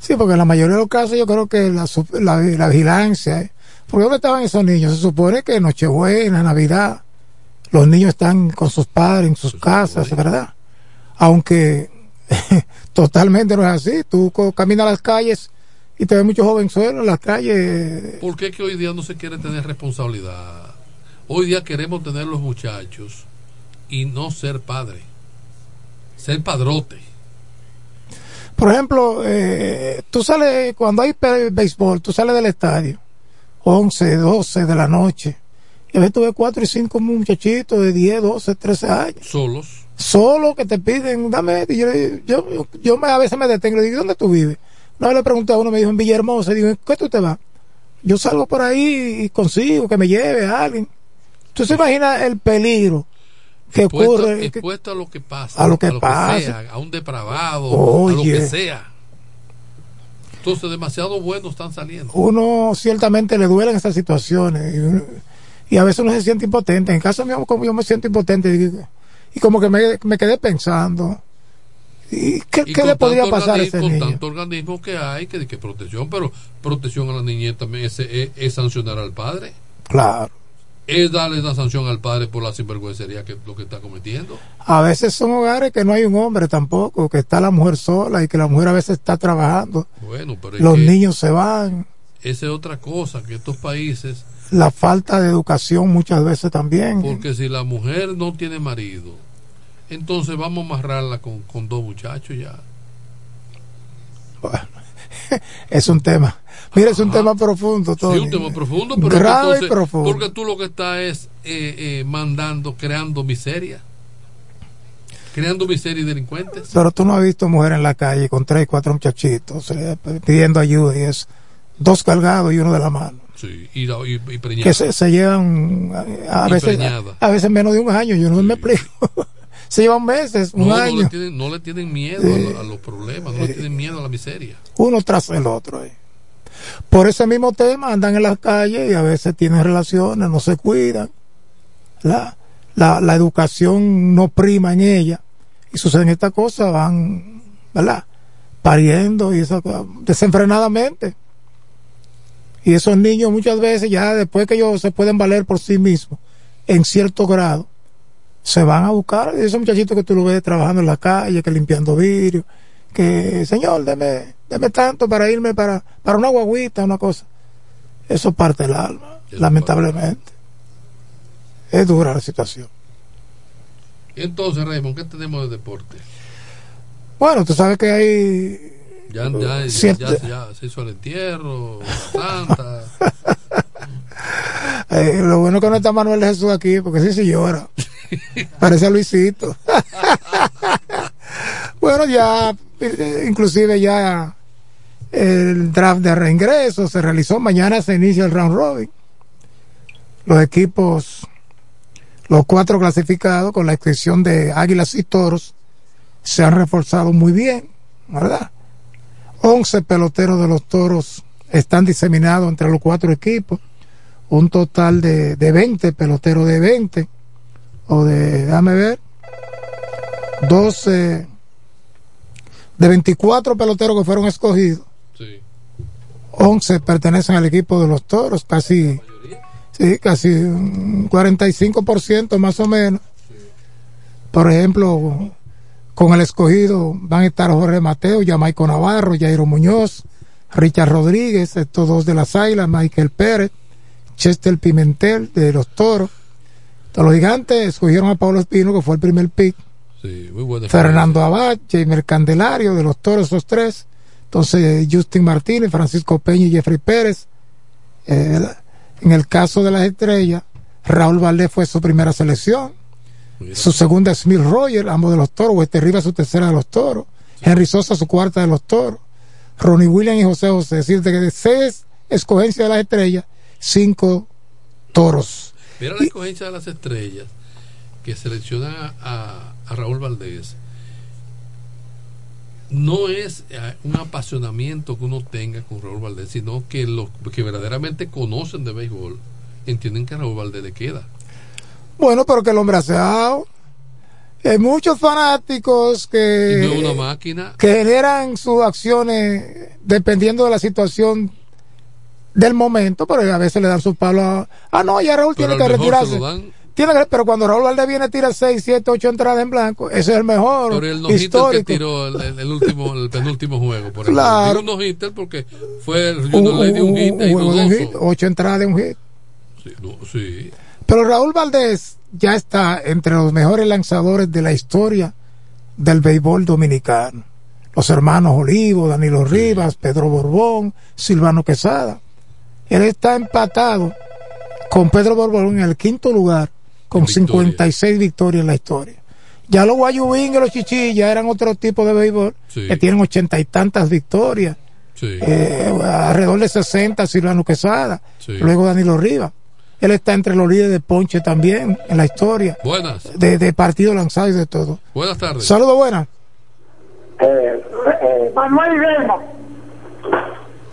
Sí, porque en la mayoría de los casos yo creo que la, la, la vigilancia, ¿eh? porque ¿dónde estaban esos niños? Se supone que Nochebuena, Navidad, los niños están con sus padres en sus casas, ¿verdad? Aunque totalmente no es así. Tú caminas las calles y te ves muchos jovenzuelos en las calles. ¿Por qué que hoy día no se quiere tener responsabilidad? Hoy día queremos tener los muchachos y no ser padre, ser padrote. Por ejemplo, eh, tú sales, cuando hay béisbol, tú sales del estadio, 11, 12 de la noche, y a veces tú ves 4 y 5 muchachitos de 10, 12, 13 años, Solos. solo que te piden, dame, y yo, yo, yo me, a veces me detengo y digo, ¿dónde tú vives? Una vez le pregunté a uno, me dijo, en Villahermosa, digo, ¿en qué tú te vas? Yo salgo por ahí y consigo que me lleve a alguien. ¿Tú se imaginas el peligro que Expuesto, ocurre? expuesto a lo que pasa, a lo que pasa. sea, a un depravado, a lo que sea. Entonces, demasiado buenos están saliendo. uno ciertamente le duelen esas situaciones y, a veces uno se siente impotente. En caso mío, como yo me siento impotente y, y como que me, me quedé pensando, ¿y qué, Y qué con le podría pasar a ese con niño? tanto organismo que hay, que, que protección, pero protección a la niñez también es, es- es sancionar al padre. Claro. Es darle una sanción al padre por la sinvergüencería que lo que está cometiendo. A veces son hogares que no hay un hombre tampoco, que está la mujer sola y que la mujer a veces está trabajando. Bueno, pero es Los que niños se van. esa es otra cosa, que estos países, La falta de educación muchas veces también. porque si la mujer no tiene marido, entonces vamos a amarrarla con, con dos muchachos ya. Es un tema. Mira, es un tema profundo. Sí, Tony. un tema profundo, pero grave entonces- y profundo. porque tú lo que estás es eh, eh, mandando, creando miseria, creando miseria y delincuentes. Pero tú no has visto mujeres en la calle con tres, cuatro muchachitos eh, pidiendo ayuda y es dos cargados y uno de la mano. Sí, y, y. Que se, se llevan eh, a Y veces, a veces menos de un año, yo no me explico. se llevan meses, un no, no año, le tienen, no le tienen miedo a, lo- a los problemas, no le tienen miedo a la miseria. uno tras el otro. eh. Por ese mismo tema andan en las calles y a veces tienen relaciones, no se cuidan. La, la, la educación no prima en ella y suceden estas cosas, van, ¿verdad? Pariendo y eso desenfrenadamente. Y esos niños muchas veces ya después que ellos se pueden valer por sí mismos, en cierto grado, se van a buscar esos muchachitos que tú lo ves trabajando en la calle, que limpiando vidrio, que señor, deme, deme tanto para irme para, para una guaguita, una cosa. Eso parte del alma, lamentablemente. Es dura la situación. Entonces, Raymond, ¿qué tenemos de deporte? Bueno, tú sabes que hay Ya, ya, ya- ya se hizo el entierro, Santa. Eh, lo bueno que no está Manuel Jesús aquí, porque sí se llora. Parece a Luisito. bueno, ya, eh, inclusive ya el draft de reingreso se realizó. Mañana se inicia el round robin. Los equipos, los cuatro clasificados, con la excepción de Águilas y Toros, se han reforzado muy bien, ¿verdad? 11 peloteros de los Toros están diseminados entre los cuatro equipos un total de, de 20 peloteros de 20 o de, déjame ver. 12 de 24 peloteros que fueron escogidos. 11 pertenecen al equipo de los toros casi sí, casi un 45% más o menos. Por ejemplo con el escogido van a estar Jorge Mateo, Jamaico Navarro, Jairo Muñoz, Richard Rodríguez, estos dos de las Águilas, Michael Pérez, Chester Pimentel de los Toros. Entonces, los gigantes escogieron a Pablo Espino, que fue el primer pick. Sí, muy buena. Fernando Abad, Jamer Candelario de los Toros, esos tres. Entonces, Justin Martínez, Francisco Peña y Jeffrey Pérez. Eh, en el caso de las estrellas, Raúl Valdés fue su primera selección. Su segunda es Smith Roger, ambos de los toros. Wester Rivas su tercera de los toros. Henry Sosa su cuarta de los toros. Ronnie Williams y José José. Es decir, de de seis escogencias de las estrellas, cinco toros. Mira la escogencia de las estrellas que seleccionan a, a- a Raúl Valdés. No es eh, un apasionamiento que uno tenga con Raúl Valdés, sino que los que verdaderamente conocen de béisbol entienden que a Raúl Valdés le queda. Bueno, pero que el hombre hace. Hay muchos fanáticos que, Y no es una máquina. que generan sus acciones dependiendo de la situación del momento, pero a veces le dan sus palos a, ah no, ya Raúl Pero tiene que retirarse. Tiene que, pero cuando Raúl Valdés viene a tirar 6, 7, 8 entradas en blanco, ese es el mejor Pero el no hitter que histórico. tiró el, último, el penúltimo juego, por ejemplo. Claro. Digo no porque fue el Un- de un un- hit un juego de un dudoso. hit, ocho entradas de un hit. Sí, no, sí. Pero Raúl Valdés ya está entre los mejores lanzadores de la historia del béisbol dominicano. Los hermanos Olivo, Danilo Rivas, Pedro Borbón, Silvano Quesada. Él está empatado con Pedro Borbón en el quinto lugar con 56 victorias en la historia. Ya los Guayubín y los Chichis ya eran otro tipo de béisbol Sí. que tienen ochenta y tantas victorias. Sí. Eh, alrededor de 60 Silvano Quesada, Sí. luego Danilo Rivas. Él está entre los líderes de Ponche también en la historia, Buenas. de, de partido lanzado y de todo. Buenas tardes. Saludos buenas. Eh, eh, Manuel Guillermo.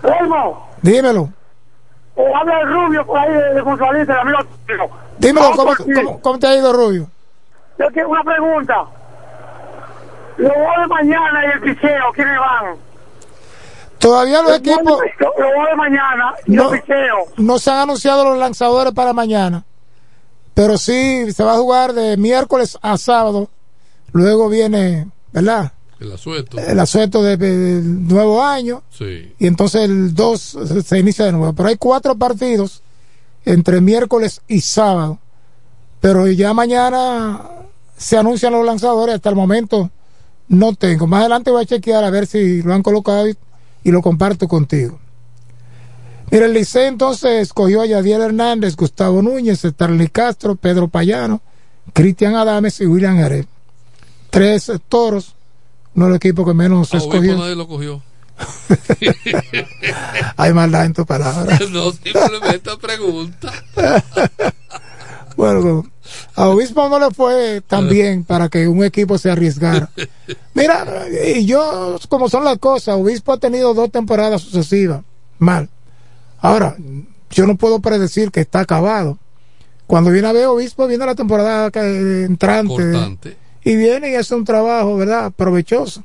Guillermo, Dímelo, eh, habla el rubio por ahí de, de González, el amigo. dímelo, ¿cómo, te ha ido Rubio? Yo quiero una pregunta. Los juegos de mañana y el picheo, ¿quiénes van? Todavía los Los equipos los de mañana y no, el picheo. no se han anunciado los lanzadores para mañana, pero sí se va a jugar de miércoles a sábado. Luego viene, ¿verdad? El asueto. El asueto de- de- del nuevo año. Sí. y entonces el 2 se- inicia de nuevo. Pero hay cuatro partidos entre miércoles y sábado. Pero ya mañana se anuncian los lanzadores. Hasta el momento no tengo. Más adelante voy a chequear a ver si lo han colocado y, y lo comparto contigo. Mira, el Licey entonces escogió a Yadiel Hernández, Gustavo Núñez, Starly Castro, Pedro Payano, Cristian Adames y William Jerez. Tres toros, uno de los equipos que menos se escogió. nadie lo cogió. Hay maldad en tu palabra. no, simplemente pregunta. Bueno, a Obispo no le fue tan bien para que un equipo se arriesgara. Mira, y yo, como son las cosas, Obispo ha tenido dos temporadas sucesivas mal. Ahora, yo no puedo predecir que está acabado. Cuando viene a ver Obispo, viene la temporada entrante. Cortante. Y viene y hace un trabajo, ¿verdad? Provechoso.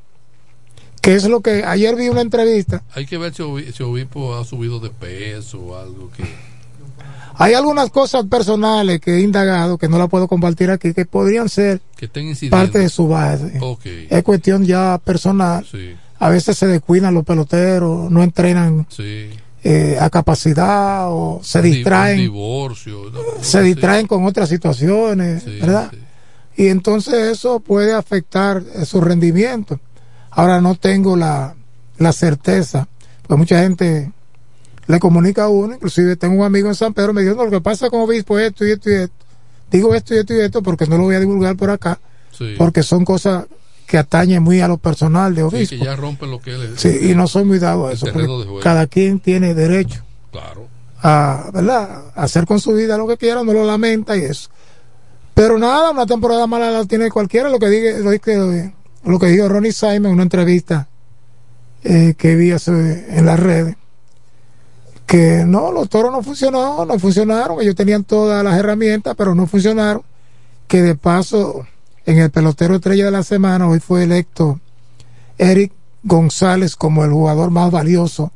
Que es lo que ayer vi una entrevista. Hay que ver si, si Obispo ha subido de peso o algo que. Hay algunas cosas personales que he indagado que no la puedo compartir aquí que podrían ser que estén parte de su base. Ok. Es cuestión ya personal. Sí. A veces se descuidan los peloteros, no entrenan Sí. eh, a capacidad o se distraen, Un divorcio. ¿no? se distraen con otras situaciones, Sí, ¿verdad? Y entonces eso puede afectar eh, su rendimiento. Ahora no tengo la, la certeza, porque mucha gente le comunica a uno, inclusive tengo un amigo en San Pedro, me dijo, no, lo que pasa con Obispo es esto y esto y esto. Digo esto y esto y esto porque no lo voy a divulgar por acá, Sí. porque son cosas que atañen muy a lo personal de Sí, Obispo. que ya rompen lo que él es. Sí, y no soy muy dado a eso, cada quien tiene derecho Claro. a, ¿verdad? a hacer con su vida lo que quiera, no lo lamenta y eso. Pero nada, una temporada mala la tiene cualquiera, lo que diga, lo que, lo que dijo Ronnie Simon en una entrevista eh, que vi hace- en las redes, que no, los toros no funcionaron, no funcionaron, ellos tenían todas las herramientas, pero no funcionaron, que de paso en el pelotero estrella de la semana hoy fue electo Eric González como el jugador más valioso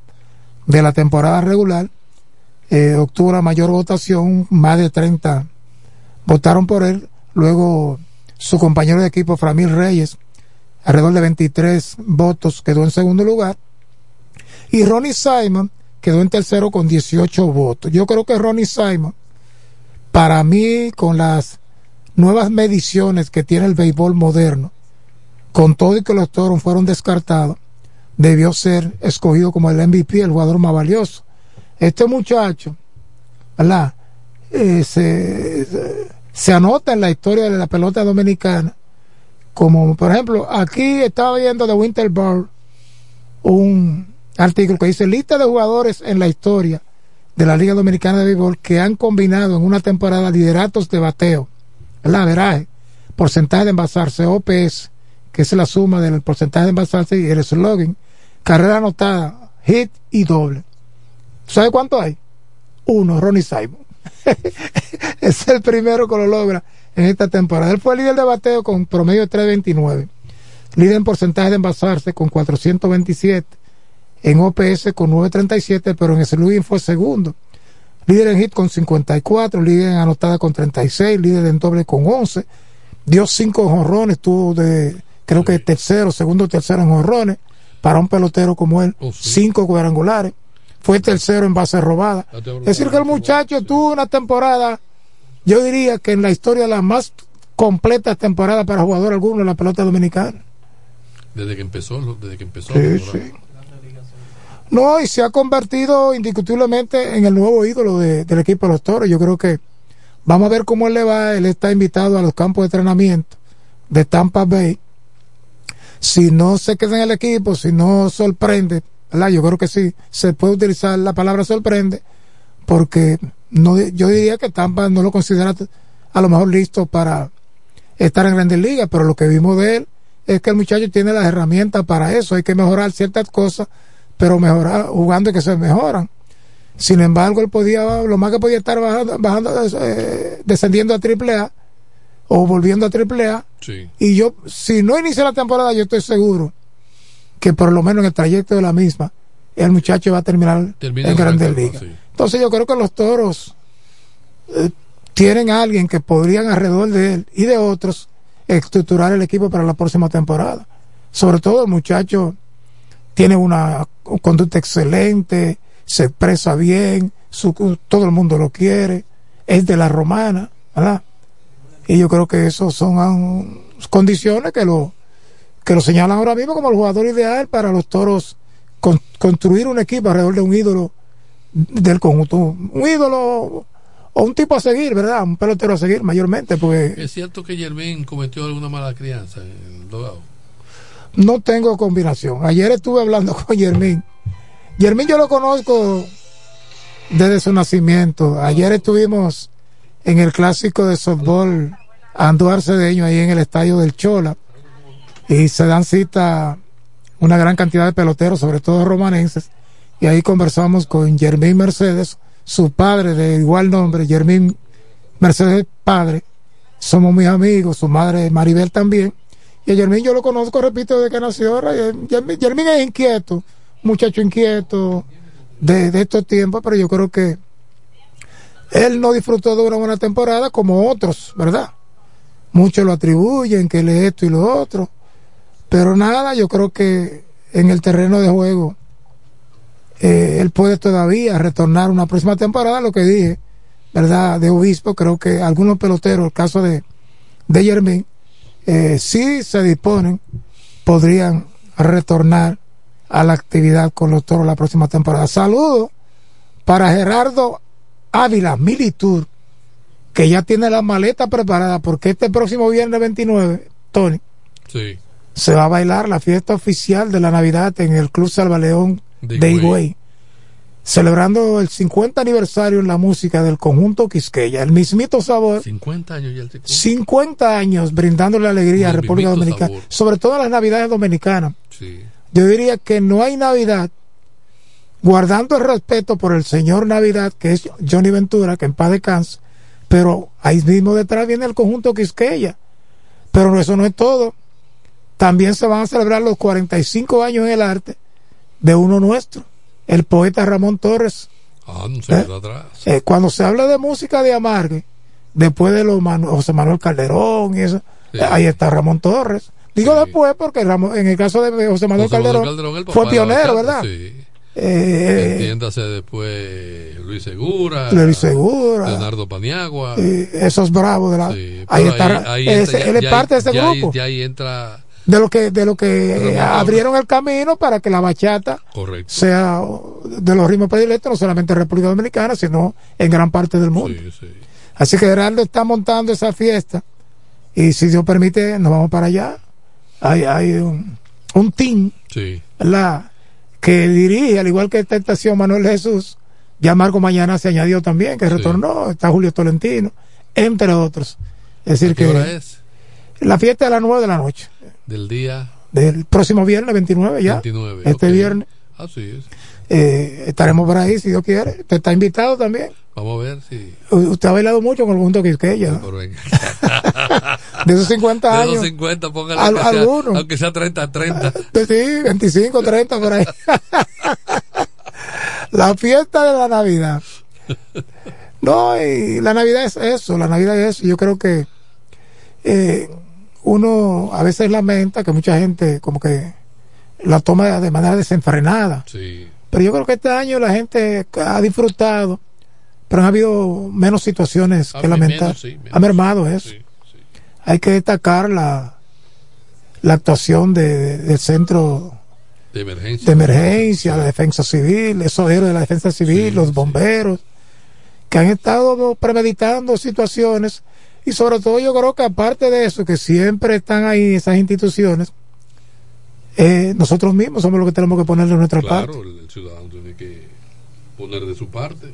de la temporada regular, eh, obtuvo la mayor votación, más de 30 votaron por él, luego su compañero de equipo Framil Reyes, alrededor de 23 votos, quedó en segundo lugar, y Ronnie Simon quedó en tercero con 18 votos. Yo creo que Ronnie Simon, para mí, con las nuevas mediciones que tiene el béisbol moderno, con todo y que los toros fueron descartados, debió ser escogido como el MVP, el jugador más valioso. Este muchacho, ¿verdad? Eh, se, se anota en la historia de la pelota dominicana, como por ejemplo, aquí estaba viendo de Winter un artículo que dice lista de jugadores en la historia de la Liga Dominicana de Béisbol que han combinado en una temporada lideratos de bateo, ¿verdad? Veraje, porcentaje de envasarse, OPS, que es la suma del porcentaje de envasarse y el slogan, carrera anotada, hit y doble. ¿Sabe cuánto hay? Uno, Ronnie Simon. es el primero que lo logra en esta temporada. Él fue líder de bateo con promedio de 329, líder en porcentaje de envasarse con 427, en OPS con 937, pero en el slugging fue segundo. Líder en hit con 54, líder en anotada con 36, líder en doble con 11. Dio cinco jonrones, tuvo de, creo que tercero, segundo, tercero en jonrones, para un pelotero como él. Cinco cuadrangulares. Fue tercero en base robada. Es decir, que el muchacho tuvo una temporada yo diría que en la historia la más completa temporada para jugador alguno en la pelota dominicana. Desde que empezó, desde que empezó. Sí, sí. No, y se ha convertido indiscutiblemente en el nuevo ídolo de- del equipo de los toros. Yo creo que vamos a ver cómo él le va. Él está invitado a los campos de entrenamiento de Tampa Bay. Si no se queda en el equipo, si no sorprende, ¿verdad? yo creo que sí se puede utilizar la palabra sorprende, porque no, yo diría que Tampa no lo considera a lo mejor listo para estar en grandes ligas, pero lo que vimos de él es que el muchacho tiene las herramientas para eso. Hay que mejorar ciertas cosas, pero mejorar jugando y que se mejoran. Sin embargo, él podía, lo más que podía estar bajando, bajando eh, descendiendo a triple A o volviendo a triple A. Sí. Y yo, si no inicia la temporada, yo estoy seguro que por lo menos en el trayecto de la misma, el muchacho va a terminar Termina en grandes ligas. sí. Entonces yo creo que los toros eh, tienen a alguien que podrían alrededor de él y de otros estructurar el equipo para la próxima temporada. Sobre todo el muchacho tiene una conducta excelente, se expresa bien, su, todo el mundo lo quiere, es de la romana, ¿verdad? Y yo creo que eso son ah, condiciones que lo, que lo señalan ahora mismo como el jugador ideal para los toros con- construir un equipo alrededor de un ídolo del conjunto. Un ídolo o un tipo a seguir, ¿verdad? Un pelotero a seguir mayormente, porque Es cierto que Germín cometió alguna mala crianza en el dogado. no tengo combinación. Ayer estuve hablando con Yermín. Yermín yo lo conozco desde su nacimiento. Ayer estuvimos en el clásico de softball Anduar Cedeño ahí en el estadio del Chola y se dan cita una gran cantidad de peloteros, sobre todo romanenses, y ahí conversamos con Yermín Mercedes, su padre de igual nombre, Yermín Mercedes padre, somos muy amigos, su madre Maribel también, y a Yermín yo lo conozco, repito, desde que nació, ahora, y Yermín, Yermín es inquieto, muchacho inquieto de, de estos tiempos, pero yo creo que él no disfrutó de una buena temporada como otros, ¿verdad? Muchos lo atribuyen, que él es esto y lo otro, pero nada, yo creo que en el terreno de juego eh, él puede todavía retornar una próxima temporada, lo que dije, ¿verdad? De Obispo, creo que algunos peloteros, el caso de, de Yermín, eh, si se disponen, podrían retornar a la actividad con los toros la próxima temporada. Saludos para Gerardo Ávila, Militur, que ya tiene la maleta preparada porque este próximo viernes 29, Tony, Sí. Se va a bailar la fiesta oficial de la Navidad en el Club Salvaleón De Higüey. Celebrando el 50 aniversario en la música del conjunto Quisqueya, el mismito sabor. 50 años ya el tipo. 50 años brindándole alegría a República Dominicana, sabor. sobre todo las Navidades dominicanas. Sí. Yo diría que no hay Navidad, guardando el respeto por el señor Navidad, que es Johnny Ventura, que en paz descanse, pero ahí mismo detrás viene el conjunto Quisqueya. Pero eso no es todo. También se van a celebrar los 45 años en el arte de uno nuestro, el poeta Ramón Torres. Ah, no se ¿Eh? atrás. Eh, cuando se habla de música de Amargue, después de los Manu- José Manuel Calderón y eso, Sí. eh, ahí está Ramón Torres. Digo después porque Ramón- en el caso de José Manuel José Manuel Calderón, fue pionero, ¿verdad? Sí. Eh, Entiéndase después Luis Segura. Luis Segura. Leonardo Paniagua. esos bravos de la Sí, ahí está ahí ese- entra- ya- él es ya parte de ese ya ahí- grupo ya ahí entra. De lo que de lo que abrieron el camino para que la bachata Correcto. sea de los ritmos predilectos no solamente en República Dominicana sino en gran parte del mundo Sí, sí. así que Gerardo está montando esa fiesta y si Dios permite nos vamos para allá hay, hay un, un team Sí. ¿verdad? que dirige, al igual que esta estación Manuel Jesús, ya Marco Mañana se añadió también, que retornó, está Julio Tolentino, entre otros. Es decir, ¿Qué que hora es? la fiesta es a las 9 de la noche, Del día del próximo viernes 29 ya. 29. Este ok. viernes Así es. eh, estaremos por ahí, si Dios quiere. Usted está invitado también. Vamos a ver si. Usted ha bailado mucho con el conjunto Quisqueya. Pero venga. De esos 50 De años. esos 50, póngale Al- aunque sea- algunos. aunque sea 30, 30. Pues sí, 25, 30 por ahí. la fiesta de la Navidad. No, y la Navidad es eso, la Navidad es eso. Yo creo que eh, uno a veces lamenta que mucha gente como que la toma de manera desenfrenada. Sí. Pero yo creo que este año la gente ha disfrutado pero han habido menos situaciones Ah, que menos, lamentar. sí, menos. ha mermado eso. Hay que destacar la, la actuación de- de- del centro De emergencia. de emergencia, la defensa civil, esos héroes de la defensa civil, los bomberos, que han estado premeditando situaciones y sobre todo yo creo que aparte de eso, que siempre están ahí esas instituciones, eh, nosotros mismos somos los que tenemos que ponerle nuestra parte. Claro, el, ciudadano tiene que poner de su parte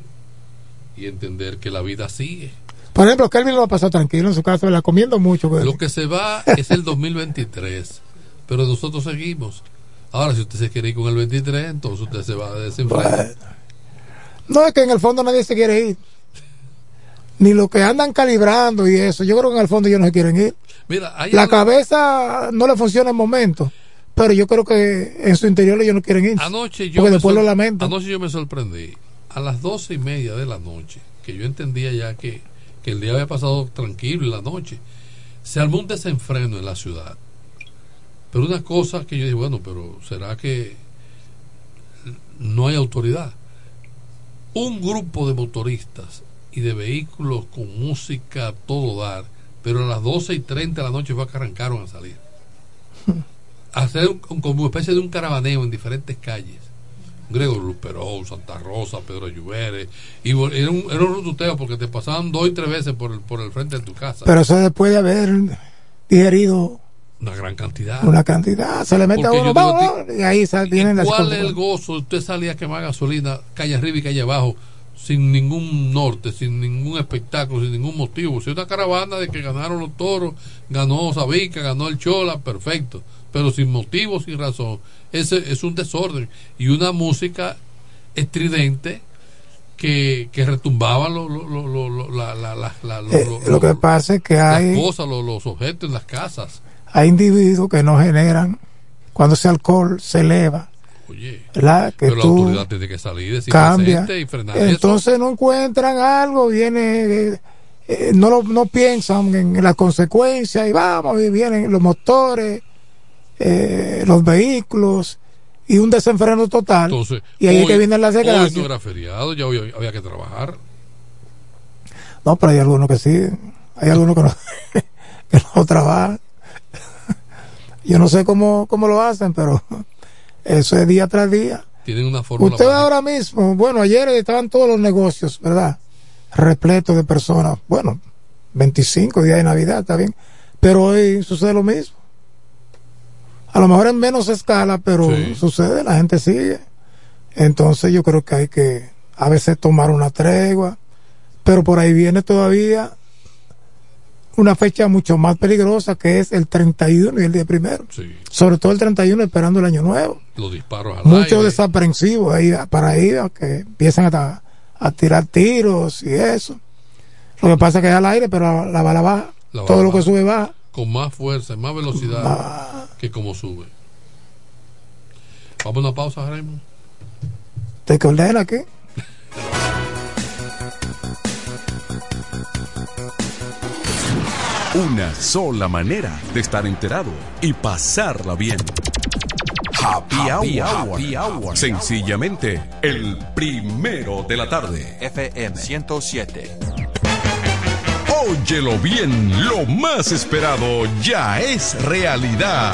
y entender que la vida sigue. Por ejemplo, Kelvin lo ha pasado tranquilo en su casa, la comiendo mucho. pues. Lo que se va es el 2023, pero nosotros seguimos. Ahora, si usted se quiere ir con el 23, entonces usted se va a desenfrenar. No es que en el fondo nadie se quiere ir. Ni los que andan calibrando y eso. Yo creo que en el fondo ellos no se quieren ir. Mira, La algo- cabeza no le funciona en momento, pero yo creo que en su interior ellos no quieren ir. Anoche yo, porque después sor- lo lamentan. anoche yo me sorprendí. A las doce y media de la noche, que yo entendía ya que, que el día había pasado tranquilo y la noche, se armó un desenfreno en la ciudad. Pero una cosa que yo dije, bueno, pero ¿será que no hay autoridad? Un grupo de motoristas y de vehículos con música a todo dar, pero a las 12 y 30 de la noche fue que arrancaron a salir. A hacer un- como una especie de un caravaneo en diferentes calles. Gregor Luperón, Santa Rosa, Pedro Lluveres. Y era un, era un rututeo porque te pasaban dos y tres veces por el, por el frente de tu casa. Pero eso después de haber digerido Una gran cantidad. una cantidad, se le mete a uno, vamos, y ahí vienen las ¿Cuál es el gozo? Usted salía a quemar gasolina, calle arriba y calle abajo, sin ningún norte, sin ningún espectáculo, sin ningún motivo. Si una caravana de que ganaron los toros, ganó Sabica, ganó el Chola, perfecto. Pero sin motivo, sin razón. Ese es un desorden. Y una música estridente que, que retumbaba lo, lo, lo, lo- lo- la, la, la, Eh, que pasa es que las hay, cosas, lo- los objetos en las casas. hay individuos que no generan, cuando ese alcohol se eleva, ¿verdad? que Pero la tú autoridad tiene que salir, decir cambia. y eso. Entonces no encuentran algo, viene, eh, eh, no, lo- no piensan en las consecuencias y vamos, y vienen los motores, eh, los vehículos y un desenfreno total. Entonces, y ahí es hoy- que vienen las Hoy desgracias. no era feriado, ya hoy había que trabajar. No, pero hay algunos que sí, hay algunos que no, que no trabajan. Yo no sé cómo, cómo lo hacen, pero eso es día tras día. Tienen una fórmula. Usted ahora mismo, bueno, ayer estaban todos los negocios, ¿verdad? Repletos de personas. Bueno, 25 días de Navidad, está bien. Pero hoy sucede lo mismo. A lo mejor en menos escala, pero sucede, la gente sigue. Entonces yo creo que hay que a veces tomar una tregua. Pero por ahí viene todavía una fecha mucho más peligrosa que es el 31 y el día primero. Sobre todo el 31 esperando el año nuevo Los disparos al muchos aire. desaprensivos ahí para ahí a que empiezan a, a tirar tiros y eso. Lo que pasa es que es al aire, pero la, la bala baja. La Todo lo que sube baja. Con más fuerza, más velocidad que como sube. Vamos a una pausa, Raymond. ¿Te que ordena Una sola manera de estar enterado y pasarla bien. Happy, hour. Happy Hour. Sencillamente, el primero de la tarde. FM 107. Óyelo bien, lo más esperado ya es realidad.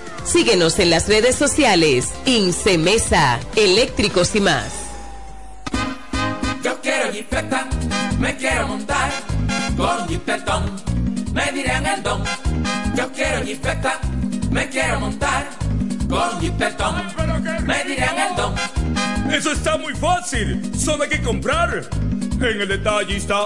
Síguenos en las redes sociales. Incemesa, eléctricos y más. Yo quiero jipeta, me quiero montar con jipetón, me dirán el don. Yo quiero jipeta, me quiero montar con jipetón, me dirán el don. Eso está muy fácil. Solo hay que comprar. En el detallista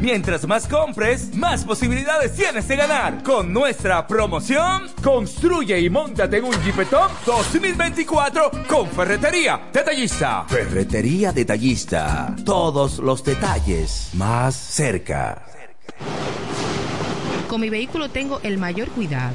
Mientras más compres, más posibilidades tienes de ganar. Con nuestra promoción, construye y montate en un Jeepetop 2024 con Ferretería Detallista. Ferretería Detallista. Todos los detalles más cerca. Con mi vehículo tengo el mayor cuidado.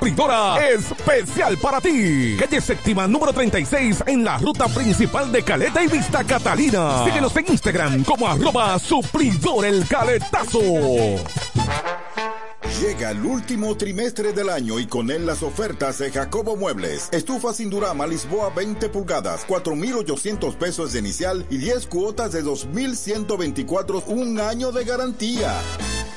supridora especial para ti. Calle séptima número 36 en la ruta principal de Caleta y Vista Catalina. Síguenos en Instagram como arroba supridor el caletazo. Llega el último trimestre del año y con él las ofertas de Jacobo Muebles. Estufa sin Durama Lisboa 20 pulgadas, 4,800 pesos de inicial y 10 cuotas de 2,124, un año de garantía.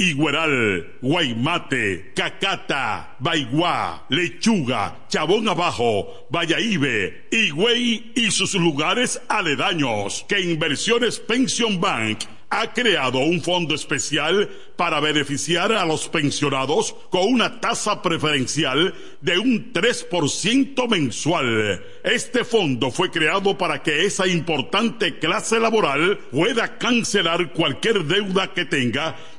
Igueral, Guaymate, Cacata, Baigua, Lechuga, Chabón Abajo, Vallaíbe, Higüey y sus lugares aledaños que Inversiones Pension Bank ha creado un fondo especial para beneficiar a los pensionados con una tasa preferencial de un 3% mensual. Este fondo fue creado para que esa importante clase laboral pueda cancelar cualquier deuda que tenga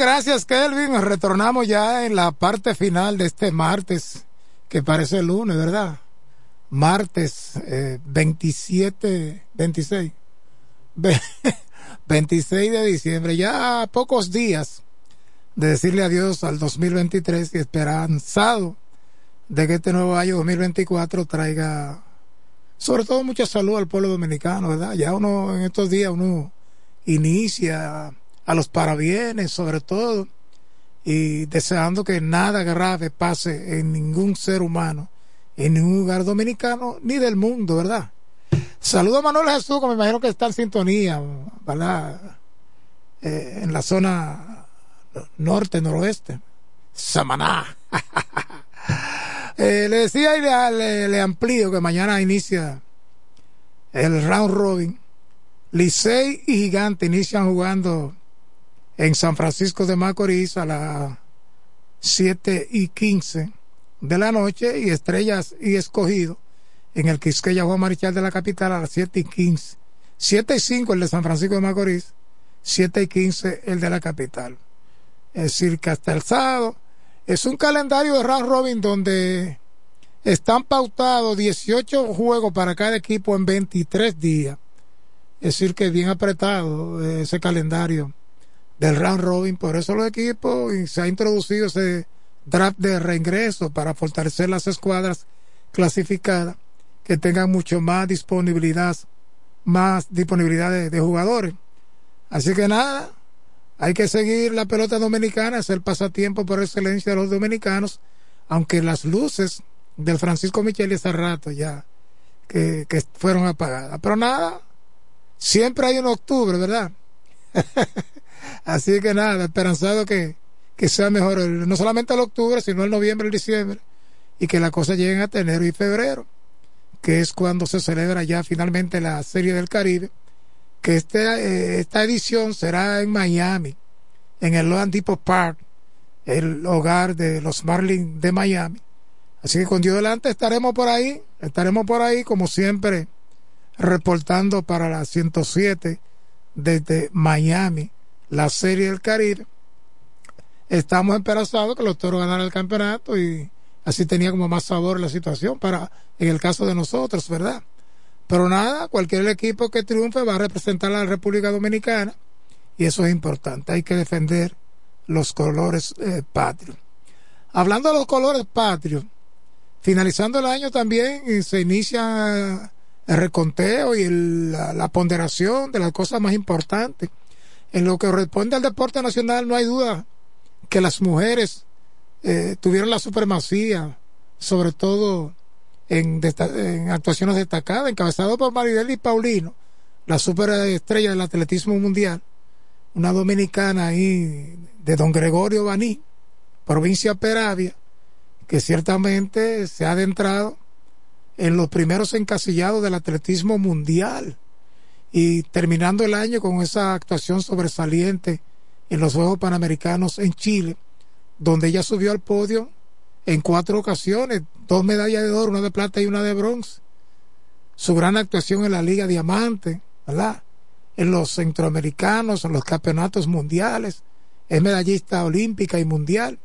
Gracias Kelvin. Retornamos ya en la parte final de este martes, que parece el lunes, ¿verdad? Martes eh, 27, 26, 26 de diciembre, ya pocos días de decirle adiós al 2023 y esperanzado de que este nuevo año 2024 traiga sobre todo mucha salud al pueblo dominicano, ¿verdad? Ya uno en estos días uno inicia a los parabienes sobre todo y deseando que nada grave pase en ningún ser humano, en ningún lugar dominicano ni del mundo, ¿verdad? Saludo a Manuel Jesús, que me imagino que está en sintonía, ¿verdad? Eh, en la zona norte, noroeste. Samaná. eh, le decía y le, le, amplío que mañana inicia el round robin. Licey y Gigante inician jugando en San Francisco de Macorís a las 7 y 15 de la noche y Estrellas y Escogido en el Quisqueya Juan Marichal de la capital a las 7 y 15. 7 y 5 el de San Francisco de Macorís, 7 y 15 el de la capital. Es decir, que hasta el sábado es un calendario de round robin donde están pautados 18 juegos para cada equipo en 23 días. Es decir, que bien apretado ese calendario del round robin, por eso los equipos y se ha introducido ese draft de reingreso para fortalecer las escuadras clasificadas que tengan mucho más disponibilidad, más disponibilidad de, jugadores. Así que nada, hay que seguir la pelota dominicana, es el pasatiempo por excelencia de los dominicanos, aunque las luces del Francisco Micheli hace rato ya que, que fueron apagadas. Pero nada, siempre hay un octubre, ¿verdad? Así que nada, esperanzado que, que sea mejor no solamente el octubre, sino el noviembre, el diciembre, y que las cosas lleguen a enero y febrero, que es cuando se celebra ya finalmente la Serie del Caribe, que este, eh, esta edición será en Miami, en el Loan Depot Park, el hogar de los Marlins de Miami. Así que con Dios delante estaremos por ahí, estaremos por ahí como siempre reportando para la 107 desde Miami la Serie del Caribe. Estamos esperanzados que los toros ganaran el campeonato y así tenía como más sabor la situación para, en el caso de nosotros, ¿verdad? Pero nada, cualquier equipo que triunfe va a representar a la República Dominicana y eso es importante. Hay que defender los colores eh, patrios. Hablando de los colores patrios, finalizando el año también se inicia el reconteo y la, ponderación de las cosas más importantes en lo que corresponde al deporte nacional, no hay duda que las mujeres eh, tuvieron la supremacía, sobre todo en, en actuaciones destacadas, encabezado por Maridel y Paulino, la superestrella del atletismo mundial, una dominicana ahí de don Gregorio Baní, provincia Peravia, que ciertamente se ha adentrado en los primeros encasillados del atletismo mundial y terminando el año con esa actuación sobresaliente en los Juegos Panamericanos en Chile, donde ella subió al podio en cuatro ocasiones, dos medallas de oro, una de plata y una de bronce. Su gran actuación en la Liga Diamante, ¿verdad? En los centroamericanos, en los campeonatos mundiales, es medallista olímpica y mundial.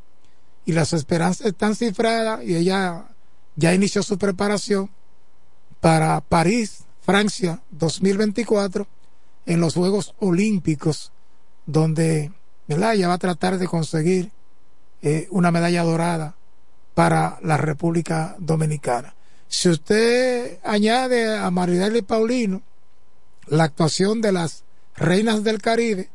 Y las esperanzas están cifradas y ella ya inició su preparación para París Francia 2024 en los Juegos Olímpicos, donde ella va a tratar de conseguir eh, una medalla dorada para la República Dominicana. Si usted añade a Maridel y Paulino la actuación de las Reinas del Caribe,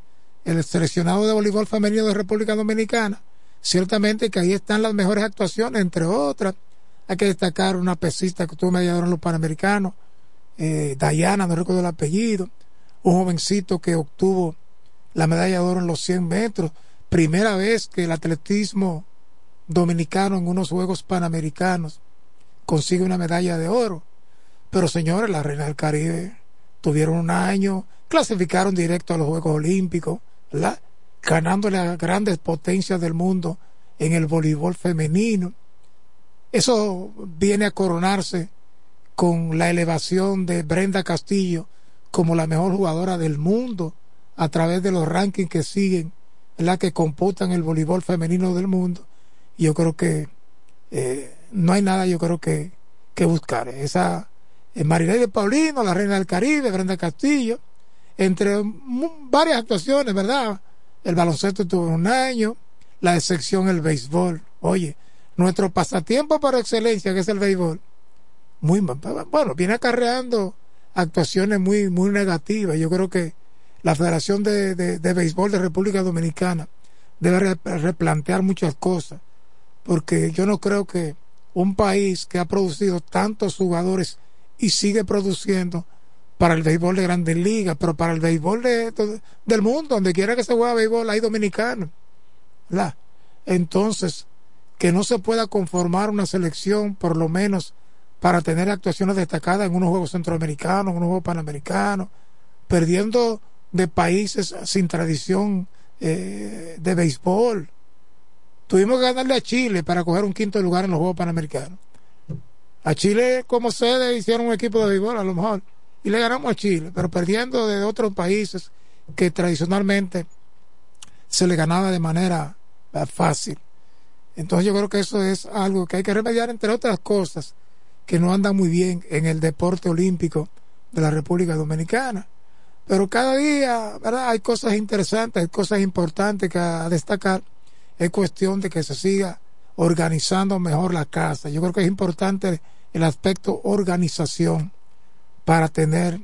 el seleccionado de voleibol femenino de República Dominicana, ciertamente que ahí están las mejores actuaciones, entre otras. Hay que destacar una pesista que tuvo mediador en los Panamericanos, eh, Dayana, no recuerdo el apellido, un jovencito que obtuvo la medalla de oro en los 100 metros, primera vez que el atletismo dominicano en unos Juegos Panamericanos consigue una medalla de oro. Pero señores, la Reina del Caribe tuvieron un año, clasificaron directo a los Juegos Olímpicos, ganándole a grandes potencias del mundo en el voleibol femenino. Eso viene a coronarse con la elevación de Brenda Castillo como la mejor jugadora del mundo a través de los rankings que siguen, la que computan el voleibol femenino del mundo. Yo creo que eh, no hay nada, yo creo que, que buscar. Esa eh, de Paulino, la reina del Caribe, Brenda Castillo, entre varias actuaciones, ¿verdad? El baloncesto tuvo un año, la excepción el béisbol. Oye, nuestro pasatiempo por excelencia, que es el béisbol, muy bueno, viene acarreando actuaciones muy, muy negativas. Yo creo que la Federación de, de, Béisbol de República Dominicana debe replantear muchas cosas, porque yo no creo que un país que ha producido tantos jugadores y sigue produciendo para el béisbol de grandes ligas, pero para el béisbol de, del mundo, donde quiera que se juegue béisbol, hay dominicanos. ¿la? Entonces, que no se pueda conformar una selección, por lo menos, para tener actuaciones destacadas en unos Juegos Centroamericanos, en unos Juegos Panamericanos, perdiendo de países sin tradición eh, de béisbol. Tuvimos que ganarle a Chile para coger un quinto lugar en los Juegos Panamericanos. A Chile como sede hicieron un equipo de béisbol a lo mejor y le ganamos a Chile, pero perdiendo de otros países que tradicionalmente se le ganaba de manera eh, fácil. Entonces yo creo que eso es algo que hay que remediar entre otras cosas que no andan muy bien en el deporte olímpico de la República Dominicana. Pero cada día, ¿verdad? Hay cosas interesantes, hay cosas importantes que destacar. Es cuestión de que se siga organizando mejor la casa. Yo creo que es importante el aspecto organización para tener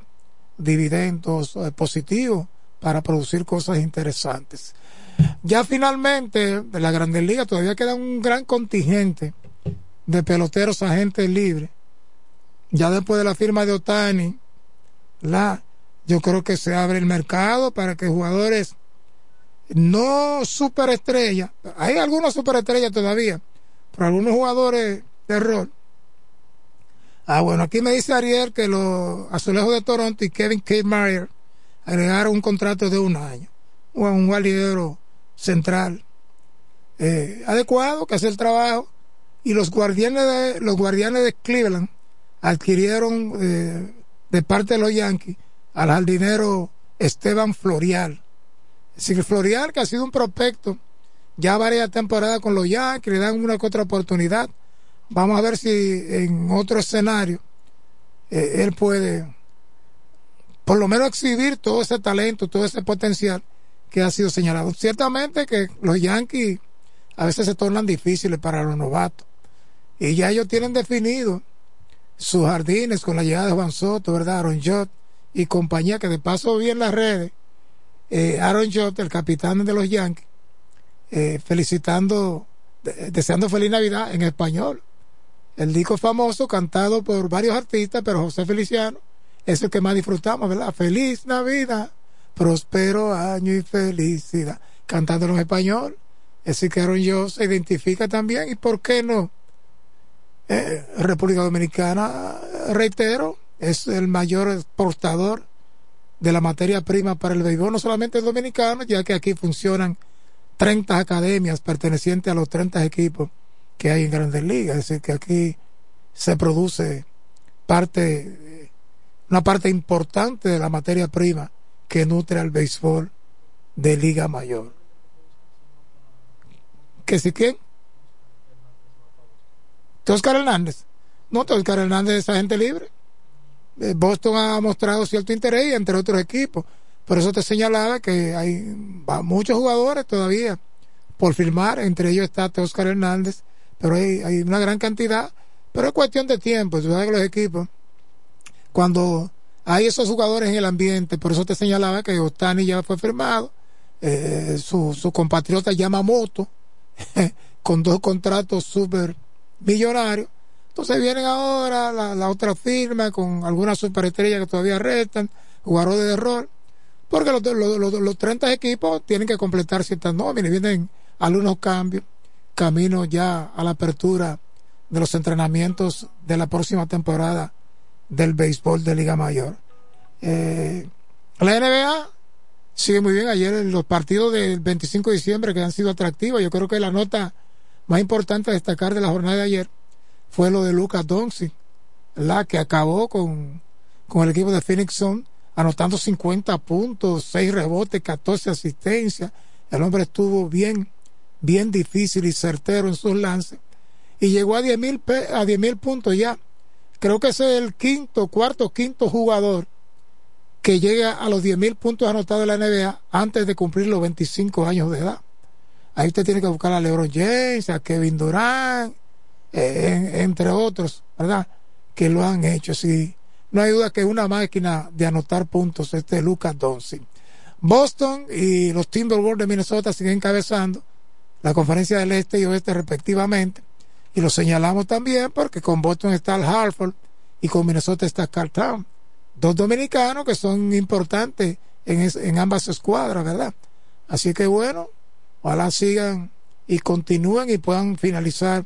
dividendos eh, positivos, para producir cosas interesantes. Ya finalmente, de la Grandes Ligas todavía queda un gran contingente de peloteros agentes libres. Ya después de la firma de Otani, la, yo creo que se abre el mercado para que jugadores no superestrellas, hay algunos superestrellas todavía, pero algunos jugadores de rol. Ah, bueno, aquí me dice Ariel que los Azulejos de Toronto y Kevin Kiermaier agregaron un contrato de un año, un validero central eh, adecuado que hace el trabajo y los guardianes de los guardianes de Cleveland adquirieron eh, de parte de los Yankees al jardinero Esteban Florial. Es decir, Florial que ha sido un prospecto ya varias temporadas con los Yankees, le dan una que otra oportunidad. Vamos a ver si en otro escenario eh, él puede por lo menos exhibir todo ese talento, todo ese potencial que ha sido señalado. Ciertamente que los Yankees a veces se tornan difíciles para los novatos. Y ya ellos tienen definido sus jardines con la llegada de Juan Soto, ¿verdad? Aaron Jott y compañía, que de paso vi en las redes, eh, Aaron Jott, el capitán de los Yankees, eh, felicitando, deseando feliz Navidad en español. El disco famoso cantado por varios artistas, pero José Feliciano es el que más disfrutamos, ¿verdad? Feliz Navidad próspero año y felicidad. Cantándolo en español. Ese que Aaron yo se identifica también. ¿Y por qué no? Eh, República Dominicana, reitero, es el mayor exportador de la materia prima para el béisbol, no solamente dominicano, ya que aquí funcionan 30 academias pertenecientes a los 30 equipos que hay en Grandes Ligas, es decir, que aquí se produce parte, una parte importante de la materia prima que nutre al béisbol de Liga Mayor. ¿Que si quién? Oscar Hernández. No, Oscar Hernández es agente libre. Eh, Boston ha mostrado cierto interés entre otros equipos. Por eso te señalaba que hay muchos jugadores todavía por firmar. Entre ellos está Oscar Hernández. Pero hay, una gran cantidad. Pero es cuestión de tiempo. Tú sabes que los equipos, cuando hay esos jugadores en el ambiente, por eso te señalaba que Otani ya fue firmado, eh, su, su compatriota Yamamoto, con dos contratos súper millonarios. Entonces vienen ahora la, otra firma con algunas superestrellas que todavía restan, jugadores de error, porque los, los, los, 30 equipos tienen que completar ciertas nóminas, vienen algunos cambios, camino ya a la apertura de los entrenamientos de la próxima temporada del béisbol de Liga Mayor. Eh, la NBA sigue muy bien. Ayer los partidos del 25 de diciembre que han sido atractivos, yo creo que la nota más importante a destacar de la jornada de ayer fue lo de Lucas Doncic, la que acabó con, con el equipo de Phoenix Sun anotando 50 puntos, 6 rebotes, 14 asistencias. El hombre estuvo bien, bien difícil y certero en sus lances y llegó a 10 mil a 10 mil puntos ya creo que ese es el quinto, cuarto, quinto jugador que llega a los 10.000 puntos anotados en la NBA antes de cumplir los 25 años de edad. Ahí usted tiene que buscar a LeBron James, a Kevin Durant, eh, entre otros, ¿verdad? Que lo han hecho. Sí, no hay duda que una máquina de anotar puntos este Lucas Doncic. Boston y los Timberwolves de Minnesota siguen encabezando la conferencia del este y oeste respectivamente. Y lo señalamos también porque con Boston está el Hartford y con Minnesota está Carl Town. Dos dominicanos que son importantes en, en ambas escuadras, ¿verdad? Así que bueno, ojalá sigan y continúen y puedan finalizar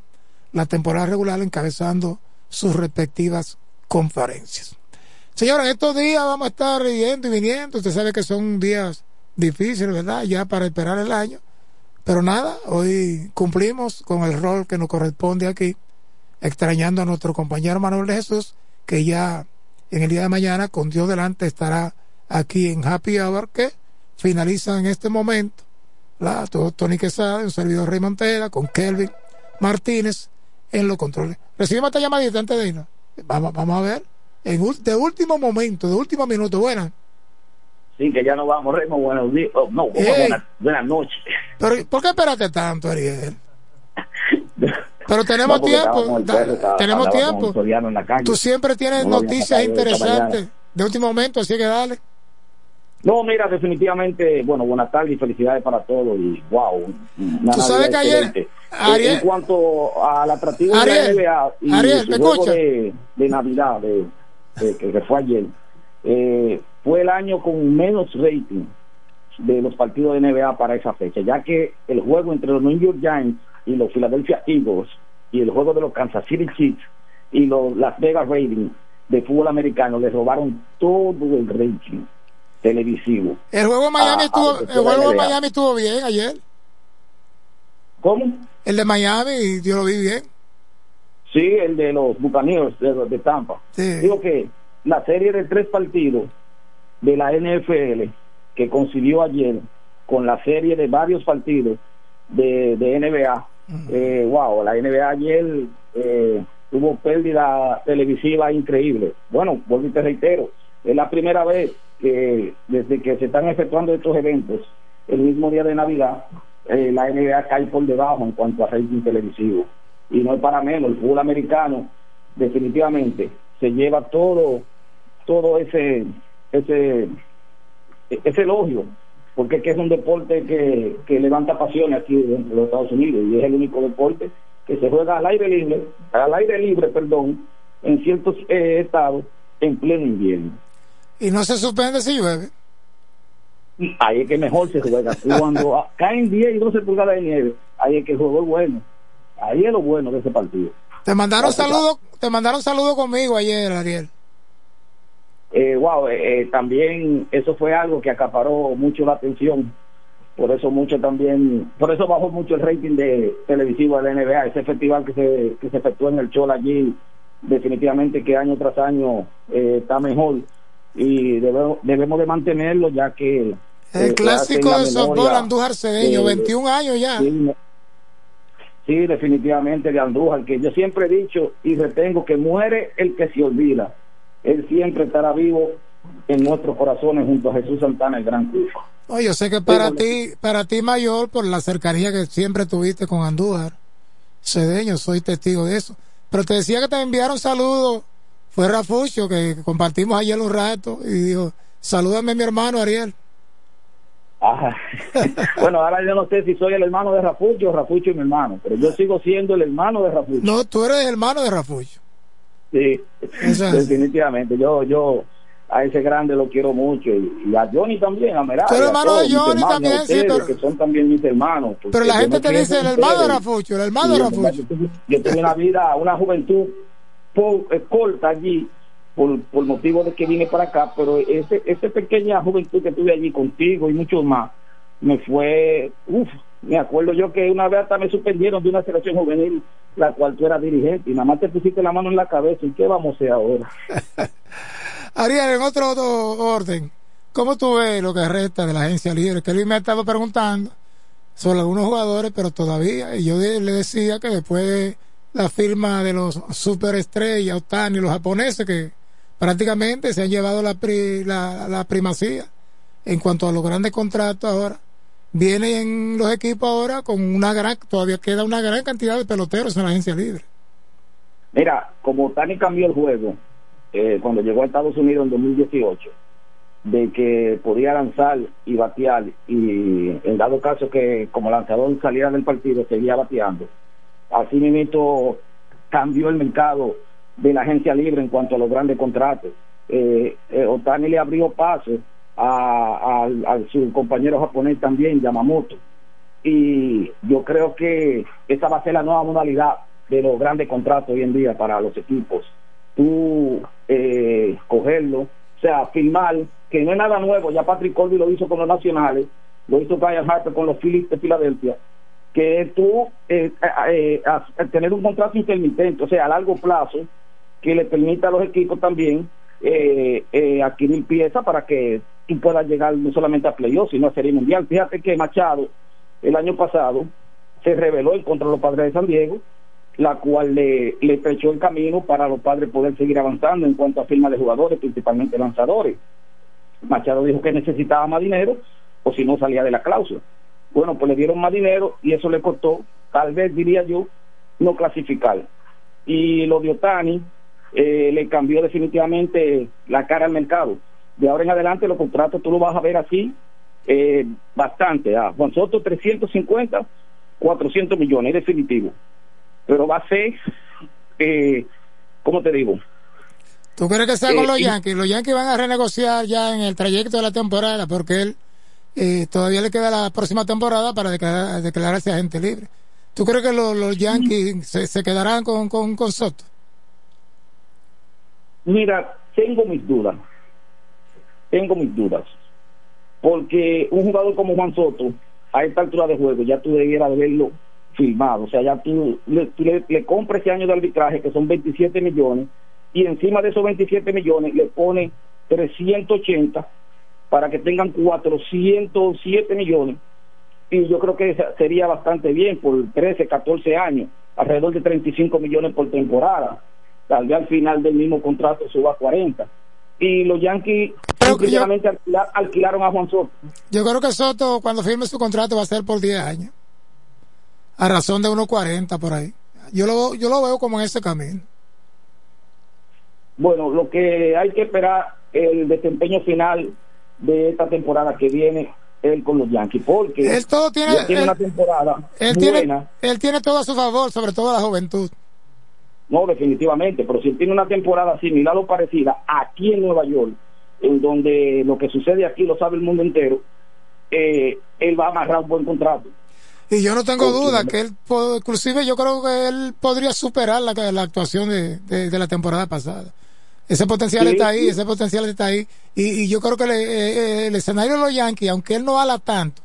la temporada regular encabezando sus respectivas conferencias. Señores, estos días vamos a estar yendo y viniendo. Usted sabe que son días difíciles, ¿verdad? Ya para esperar el año. Pero nada, hoy cumplimos con el rol que nos corresponde aquí, extrañando a nuestro compañero Manuel Jesús, que ya en el día de mañana, con Dios delante, estará aquí en Happy Hour, que finaliza en este momento. La, todo Tony Quesada, un servidor Rey Montera, con Kelvin Martínez en los controles. Recibimos esta llamadita antes de irnos. Vamos, vamos a ver. En, de último momento, de último minuto. Buenas. Sí, que ya no vamos, Remo. Buenos días. Oh, no, buenas, buenas noches. Pero, ¿Por qué esperaste tanto, Ariel? Pero tenemos no, tiempo. Tenemos tiempo. Tú siempre tienes no noticias interesantes de último momento, así que dale. No, mira, definitivamente, bueno, buenas tardes y felicidades para todos. Y wow, una Tú sabes que ayer, Ariel, en cuanto al atractivo Ariel, de la NBA y Ariel, ¿me escucha? De, de Navidad, de, de, que fue ayer, eh, fue el año con menos rating de los partidos de NBA para esa fecha, ya que el juego entre los New York Giants y los Philadelphia Eagles y el juego de los Kansas City Chiefs y los Las Vegas Raiders de fútbol americano le robaron todo el rating televisivo. El juego de Miami, a, estuvo, a el juego de Miami estuvo bien ayer. ¿Cómo? El de Miami, yo lo vi bien. Sí, el de los Buccaneers de, de Tampa. Sí. Digo que la serie de tres partidos de la NFL que coincidió ayer con la serie de varios partidos de, de NBA, uh -huh. eh, wow, la NBA ayer eh, tuvo pérdida televisiva increíble. Bueno, vuelvo y te reitero, es la primera vez que desde que se están efectuando estos eventos, el mismo día de Navidad, eh, la NBA cae por debajo en cuanto a rating televisivo. Y no es para menos, el fútbol americano definitivamente se lleva todo todo ese ese ese elogio porque es un deporte que, que levanta pasiones aquí de los Estados Unidos y es el único deporte que se juega al aire libre al aire libre perdón en ciertos eh, estados en pleno invierno y no se suspende si llueve. Ahí es que mejor se juega. Cuando caen 10 y 12 pulgadas de nieve ahí es que el juego es bueno. Ahí es lo bueno de ese partido. Te mandaron saludos te mandaron saludos conmigo ayer Ariel. Eh, wow, eh, también eso fue algo que acaparó mucho la atención. Por eso mucho también, por eso bajó mucho el rating de televisivo de la NBA, ese festival que se, que se efectuó en el Chola allí, definitivamente que año tras año eh, está mejor y debemos, debemos de mantenerlo ya que... El clásico de softball Andújar Cedeño, 21 años ya. Sí, sí, definitivamente de Andújar, que yo siempre he dicho y retengo que muere el que se olvida él siempre estará vivo en nuestros corazones junto a Jesús Santana, el gran Cruz. Oh, yo sé que para ti, para ti mayor, por la cercanía que siempre tuviste con Andújar, Cedeño, soy testigo de eso. Pero te decía que te enviaron saludos, fue Rafucho, que compartimos ayer un rato, y dijo, salúdame mi hermano Ariel. Ah, bueno, ahora yo no sé si soy el hermano de Rafucho o Rafucho y mi hermano, pero yo sigo siendo el hermano de Rafucho. No, tú eres el hermano de Rafucho. Sí, definitivamente. Yo, yo a ese grande lo quiero mucho y, y a Johnny también, a Merari. Pero hermano de Johnny también, ustedes, sí, pero... que son también mis hermanos. Pero la gente te dice el hermano de Rafucho, el hermano de Rafucho. Yo tengo una vida, una juventud por, eh, corta allí por, por motivo de que vine para acá, pero ese, esa pequeña juventud que tuve allí contigo y muchos más, me fue, uff, me acuerdo yo que una vez hasta me suspendieron de una selección juvenil la cual tú eras dirigente y nada más te pusiste la mano en la cabeza y qué vamos a hacer ahora Ariel en otro, orden ¿cómo tú ves lo que resta de la agencia libre? que Luis me ha estado preguntando sobre algunos jugadores pero todavía y yo le decía que después de la firma de los superestrellas Otani los japoneses que prácticamente se han llevado la, pri, la, primacía en cuanto a los grandes contratos ahora vienen los equipos ahora con una gran, todavía queda una gran cantidad de peloteros en la agencia libre. Mira, como Tani cambió el juego eh, cuando llegó a Estados Unidos en 2018, de que podía lanzar y batear, y en dado caso que como lanzador saliera del partido, seguía bateando. Así mismo cambió el mercado de la agencia libre en cuanto a los grandes contratos. Eh, eh, Otani le abrió paso a, su compañero japonés también, Yamamoto. Y yo creo que esa va a ser la nueva modalidad de los grandes contratos hoy en día para los equipos. Tú eh, cogerlo, o sea, firmar, que no es nada nuevo, ya Patrick Colby lo hizo con los nacionales, lo hizo Brian Harper con los Phillies de Filadelfia, que tú eh, eh, eh, tener un contrato intermitente, o sea, a largo plazo, que le permita a los equipos también eh, adquirir piezas para que tú puedas llegar no solamente a playoffs, sino a Serie Mundial. Fíjate que Machado, el año pasado, se reveló en contra de los padres de San Diego, la cual le, le el camino para los padres poder seguir avanzando en cuanto a firma de jugadores, principalmente lanzadores. Machado dijo que necesitaba más dinero o si no salía de la cláusula. Bueno, pues le dieron más dinero y eso le costó, tal vez diría yo, no clasificar. Y lo de Otani eh, le cambió definitivamente la cara al mercado. De ahora en adelante los contratos tú lo vas a ver así eh, bastante. A Juan Soto 350, 400 millones, es definitivo. Pero va a ser, eh, ¿cómo te digo? ¿Tú crees que sea con Eh, los Yankees? Los Yankees van a renegociar ya en el trayecto de la temporada porque él eh, todavía le queda la próxima temporada para declarar, declararse agente libre. ¿Tú crees que los, Yankees se, quedarán con, con, Soto? Mira, tengo mis dudas. Tengo mis dudas. Porque un jugador como Juan Soto, a esta altura de juego, ya tú debieras haberlo firmado. O sea, ya tú le, tú le, le compras ese año de arbitraje, que son 27 millones, y encima de esos 27 millones le pone 380 para que tengan 407 millones. Y yo creo que sería bastante bien por 13, 14 años, alrededor de 35 millones por temporada. Tal vez al final del mismo contrato suba a 40. Y los Yankees sinceramente alquila- alquilaron a Juan Soto. Yo creo que Soto, cuando firme su contrato, va a ser por 10 años. A razón de unos 40 por ahí. Yo lo, yo lo veo como en ese camino. Bueno, lo que hay que esperar el desempeño final de esta temporada que viene él con los Yankees, porque Él todo tiene- tiene él- una temporada Él buena. tiene, él tiene todo a su favor, sobre todo la juventud. No, definitivamente, pero si él tiene una temporada similar o parecida aquí en Nueva York, en donde lo que sucede aquí lo sabe el mundo entero, eh, él va a amarrar un buen contrato. Y yo no tengo duda que él, inclusive yo creo que él podría superar la, la actuación de, de- de la temporada pasada. Ese potencial Sí, está ahí, sí. ese potencial está ahí. Y, y yo creo que le- eh, eh, el escenario de los Yankees, aunque él no ala tanto,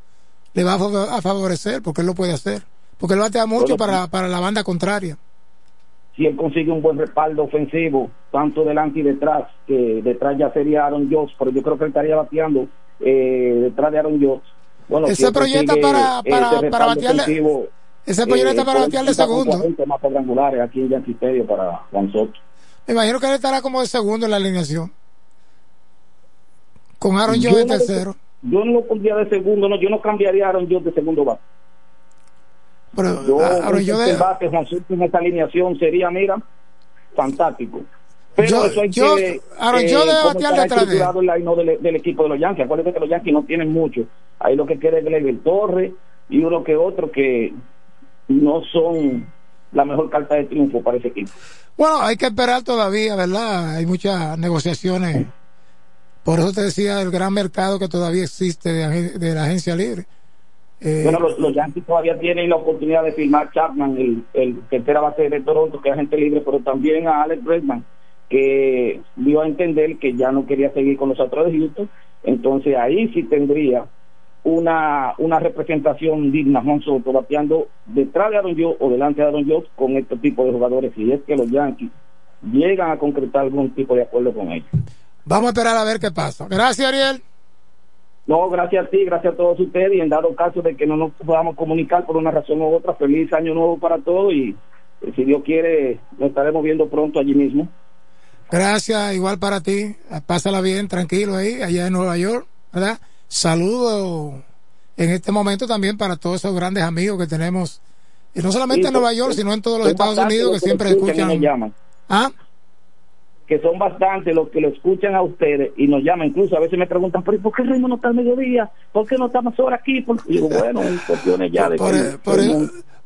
le va a, fav- a favorecer porque él lo puede hacer. Porque él batea mucho para, para la banda contraria. Si él consigue un buen respaldo ofensivo, tanto delante y detrás, que detrás ya sería Aaron Jones, pero yo creo que él estaría bateando eh, detrás de Aaron Jones. Bueno, Ese si proyecta para- eh, para- para batearle- ofensivo, ese proyecta para puede batearle segundo. 40 más cuadrangulares aquí en para Juan Soto. Me imagino que él estará como de segundo en la alineación. Con Aaron Yo Jones de no- tercero. Yo no lo pondría de segundo, no, yo no cambiaría a Aaron Jones de segundo bate. Pero Yo, Aaron Jones- tercer bate, Juan Soto en esta alineación sería, mira, fantástico. Pero Yo- eso hay yo- que. Aaron eh, Jones debe batear detrás de él. del, del equipo de los Yankees. Acuérdense que los Yankees no tienen mucho. Ahí lo que queda es Gleyber Torres y uno que otro que no son la mejor carta de triunfo para ese equipo. Bueno, hay que esperar todavía, ¿verdad? Hay muchas negociaciones. Por eso te decía el gran mercado que todavía existe de, de la agencia libre. Eh, Bueno, los, los Yankees todavía tienen la oportunidad de firmar Chapman, el, el tercera base de Toronto, que es agente libre, pero también a Alex Bregman, que dio a entender que ya no quería seguir con los Astros de Houston. Entonces ahí sí tendría una, una representación digna, Juan Soto, bateando detrás de Aaron Jones o delante de Aaron Jones con este tipo de jugadores. Si es que los Yankees llegan a concretar algún tipo de acuerdo con ellos. Vamos a esperar a ver qué pasa. Gracias, Ariel. No, gracias a ti, gracias a todos ustedes y en dado caso de que no nos podamos comunicar por una razón u otra, feliz año nuevo para todos y eh, si Dios quiere nos estaremos viendo pronto allí mismo. Gracias, igual para ti. Pásala bien, tranquilo ahí, allá en Nueva York, ¿verdad? Saludo en este momento también para todos esos grandes amigos que tenemos, y no solamente en Nueva York, sino en todos los Estados Unidos que siempre escuchan. ¿Ah? que son bastantes los que lo escuchan a ustedes y nos llaman. Incluso a veces me preguntan, ¿por qué Raymond no está al mediodía? ¿Por qué no está más hora aquí? Porque digo, bueno, cuestiones ya de. Por, por,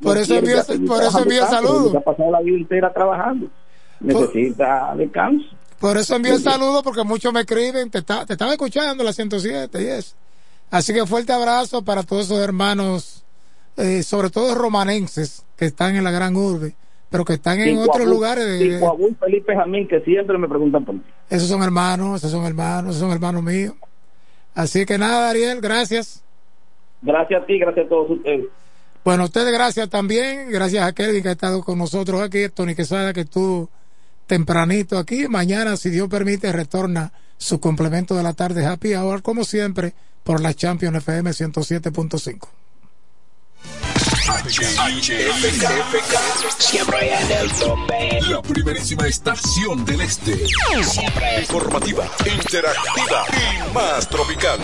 por eso envío, por eso envío saludos. Ha pasado la vida entera trabajando. Necesita descanso. Por eso envío saludos porque muchos me escriben, te, está, te estaba escuchando la 107 y eso. Así que fuerte abrazo para todos esos hermanos, eh, sobre todo romanenses que están en la gran urbe pero que están en otros lugares. De, y Felipe Jamín, que siempre me preguntan por mí. Esos son hermanos, esos son hermanos, esos son hermanos míos. Así que nada, Ariel, gracias. Gracias a ti, gracias a todos ustedes. Bueno, a ustedes gracias también, gracias a Kelvin que ha estado con nosotros aquí, Tony Quesada que estuvo tempranito aquí. Mañana, si Dios permite, retorna su complemento de la tarde Happy Hour, como siempre, por la Champion FM 107.5. Siempre en el tope. La primerísima estación del este. Siempre informativa, interactiva y más tropical.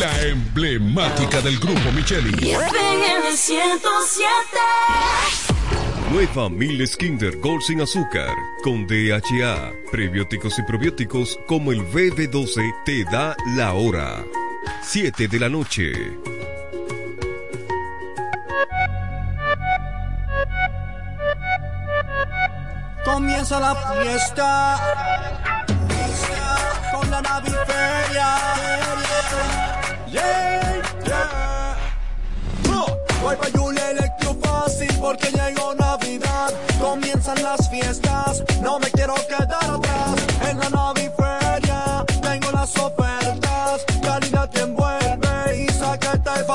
La emblemática del grupo Micheli. FM 107. Nueva Miles Kinder Gold sin azúcar con DHA, prebióticos y probióticos como el BB12 te da la hora. 7 de la noche. Comienza la fiesta con la naviferia. Yeah, yeah. Voy Fácil porque llegó Navidad. Comienzan las fiestas,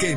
Que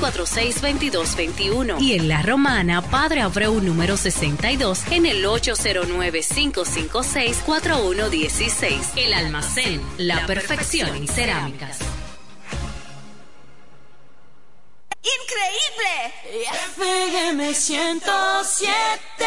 246-2221. Y en La Romana, Padre Abreu número 62 en el 809-556-4116. El almacén, la, perfección en cerámicas. ¡Increíble! FM 107.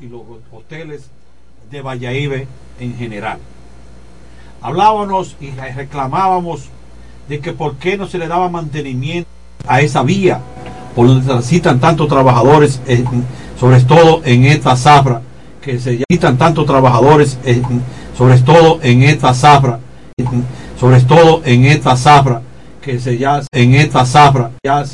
Y los hoteles de Valladolid en general. Hablábamos y reclamábamos de que por qué no se le daba mantenimiento a esa vía por donde transitan tantos trabajadores, eh, sobre todo en esta zafra, que se necesitan tantos trabajadores, eh, sobre todo en esta zafra, sobre todo en esta zafra, que se ya en esta zafra ya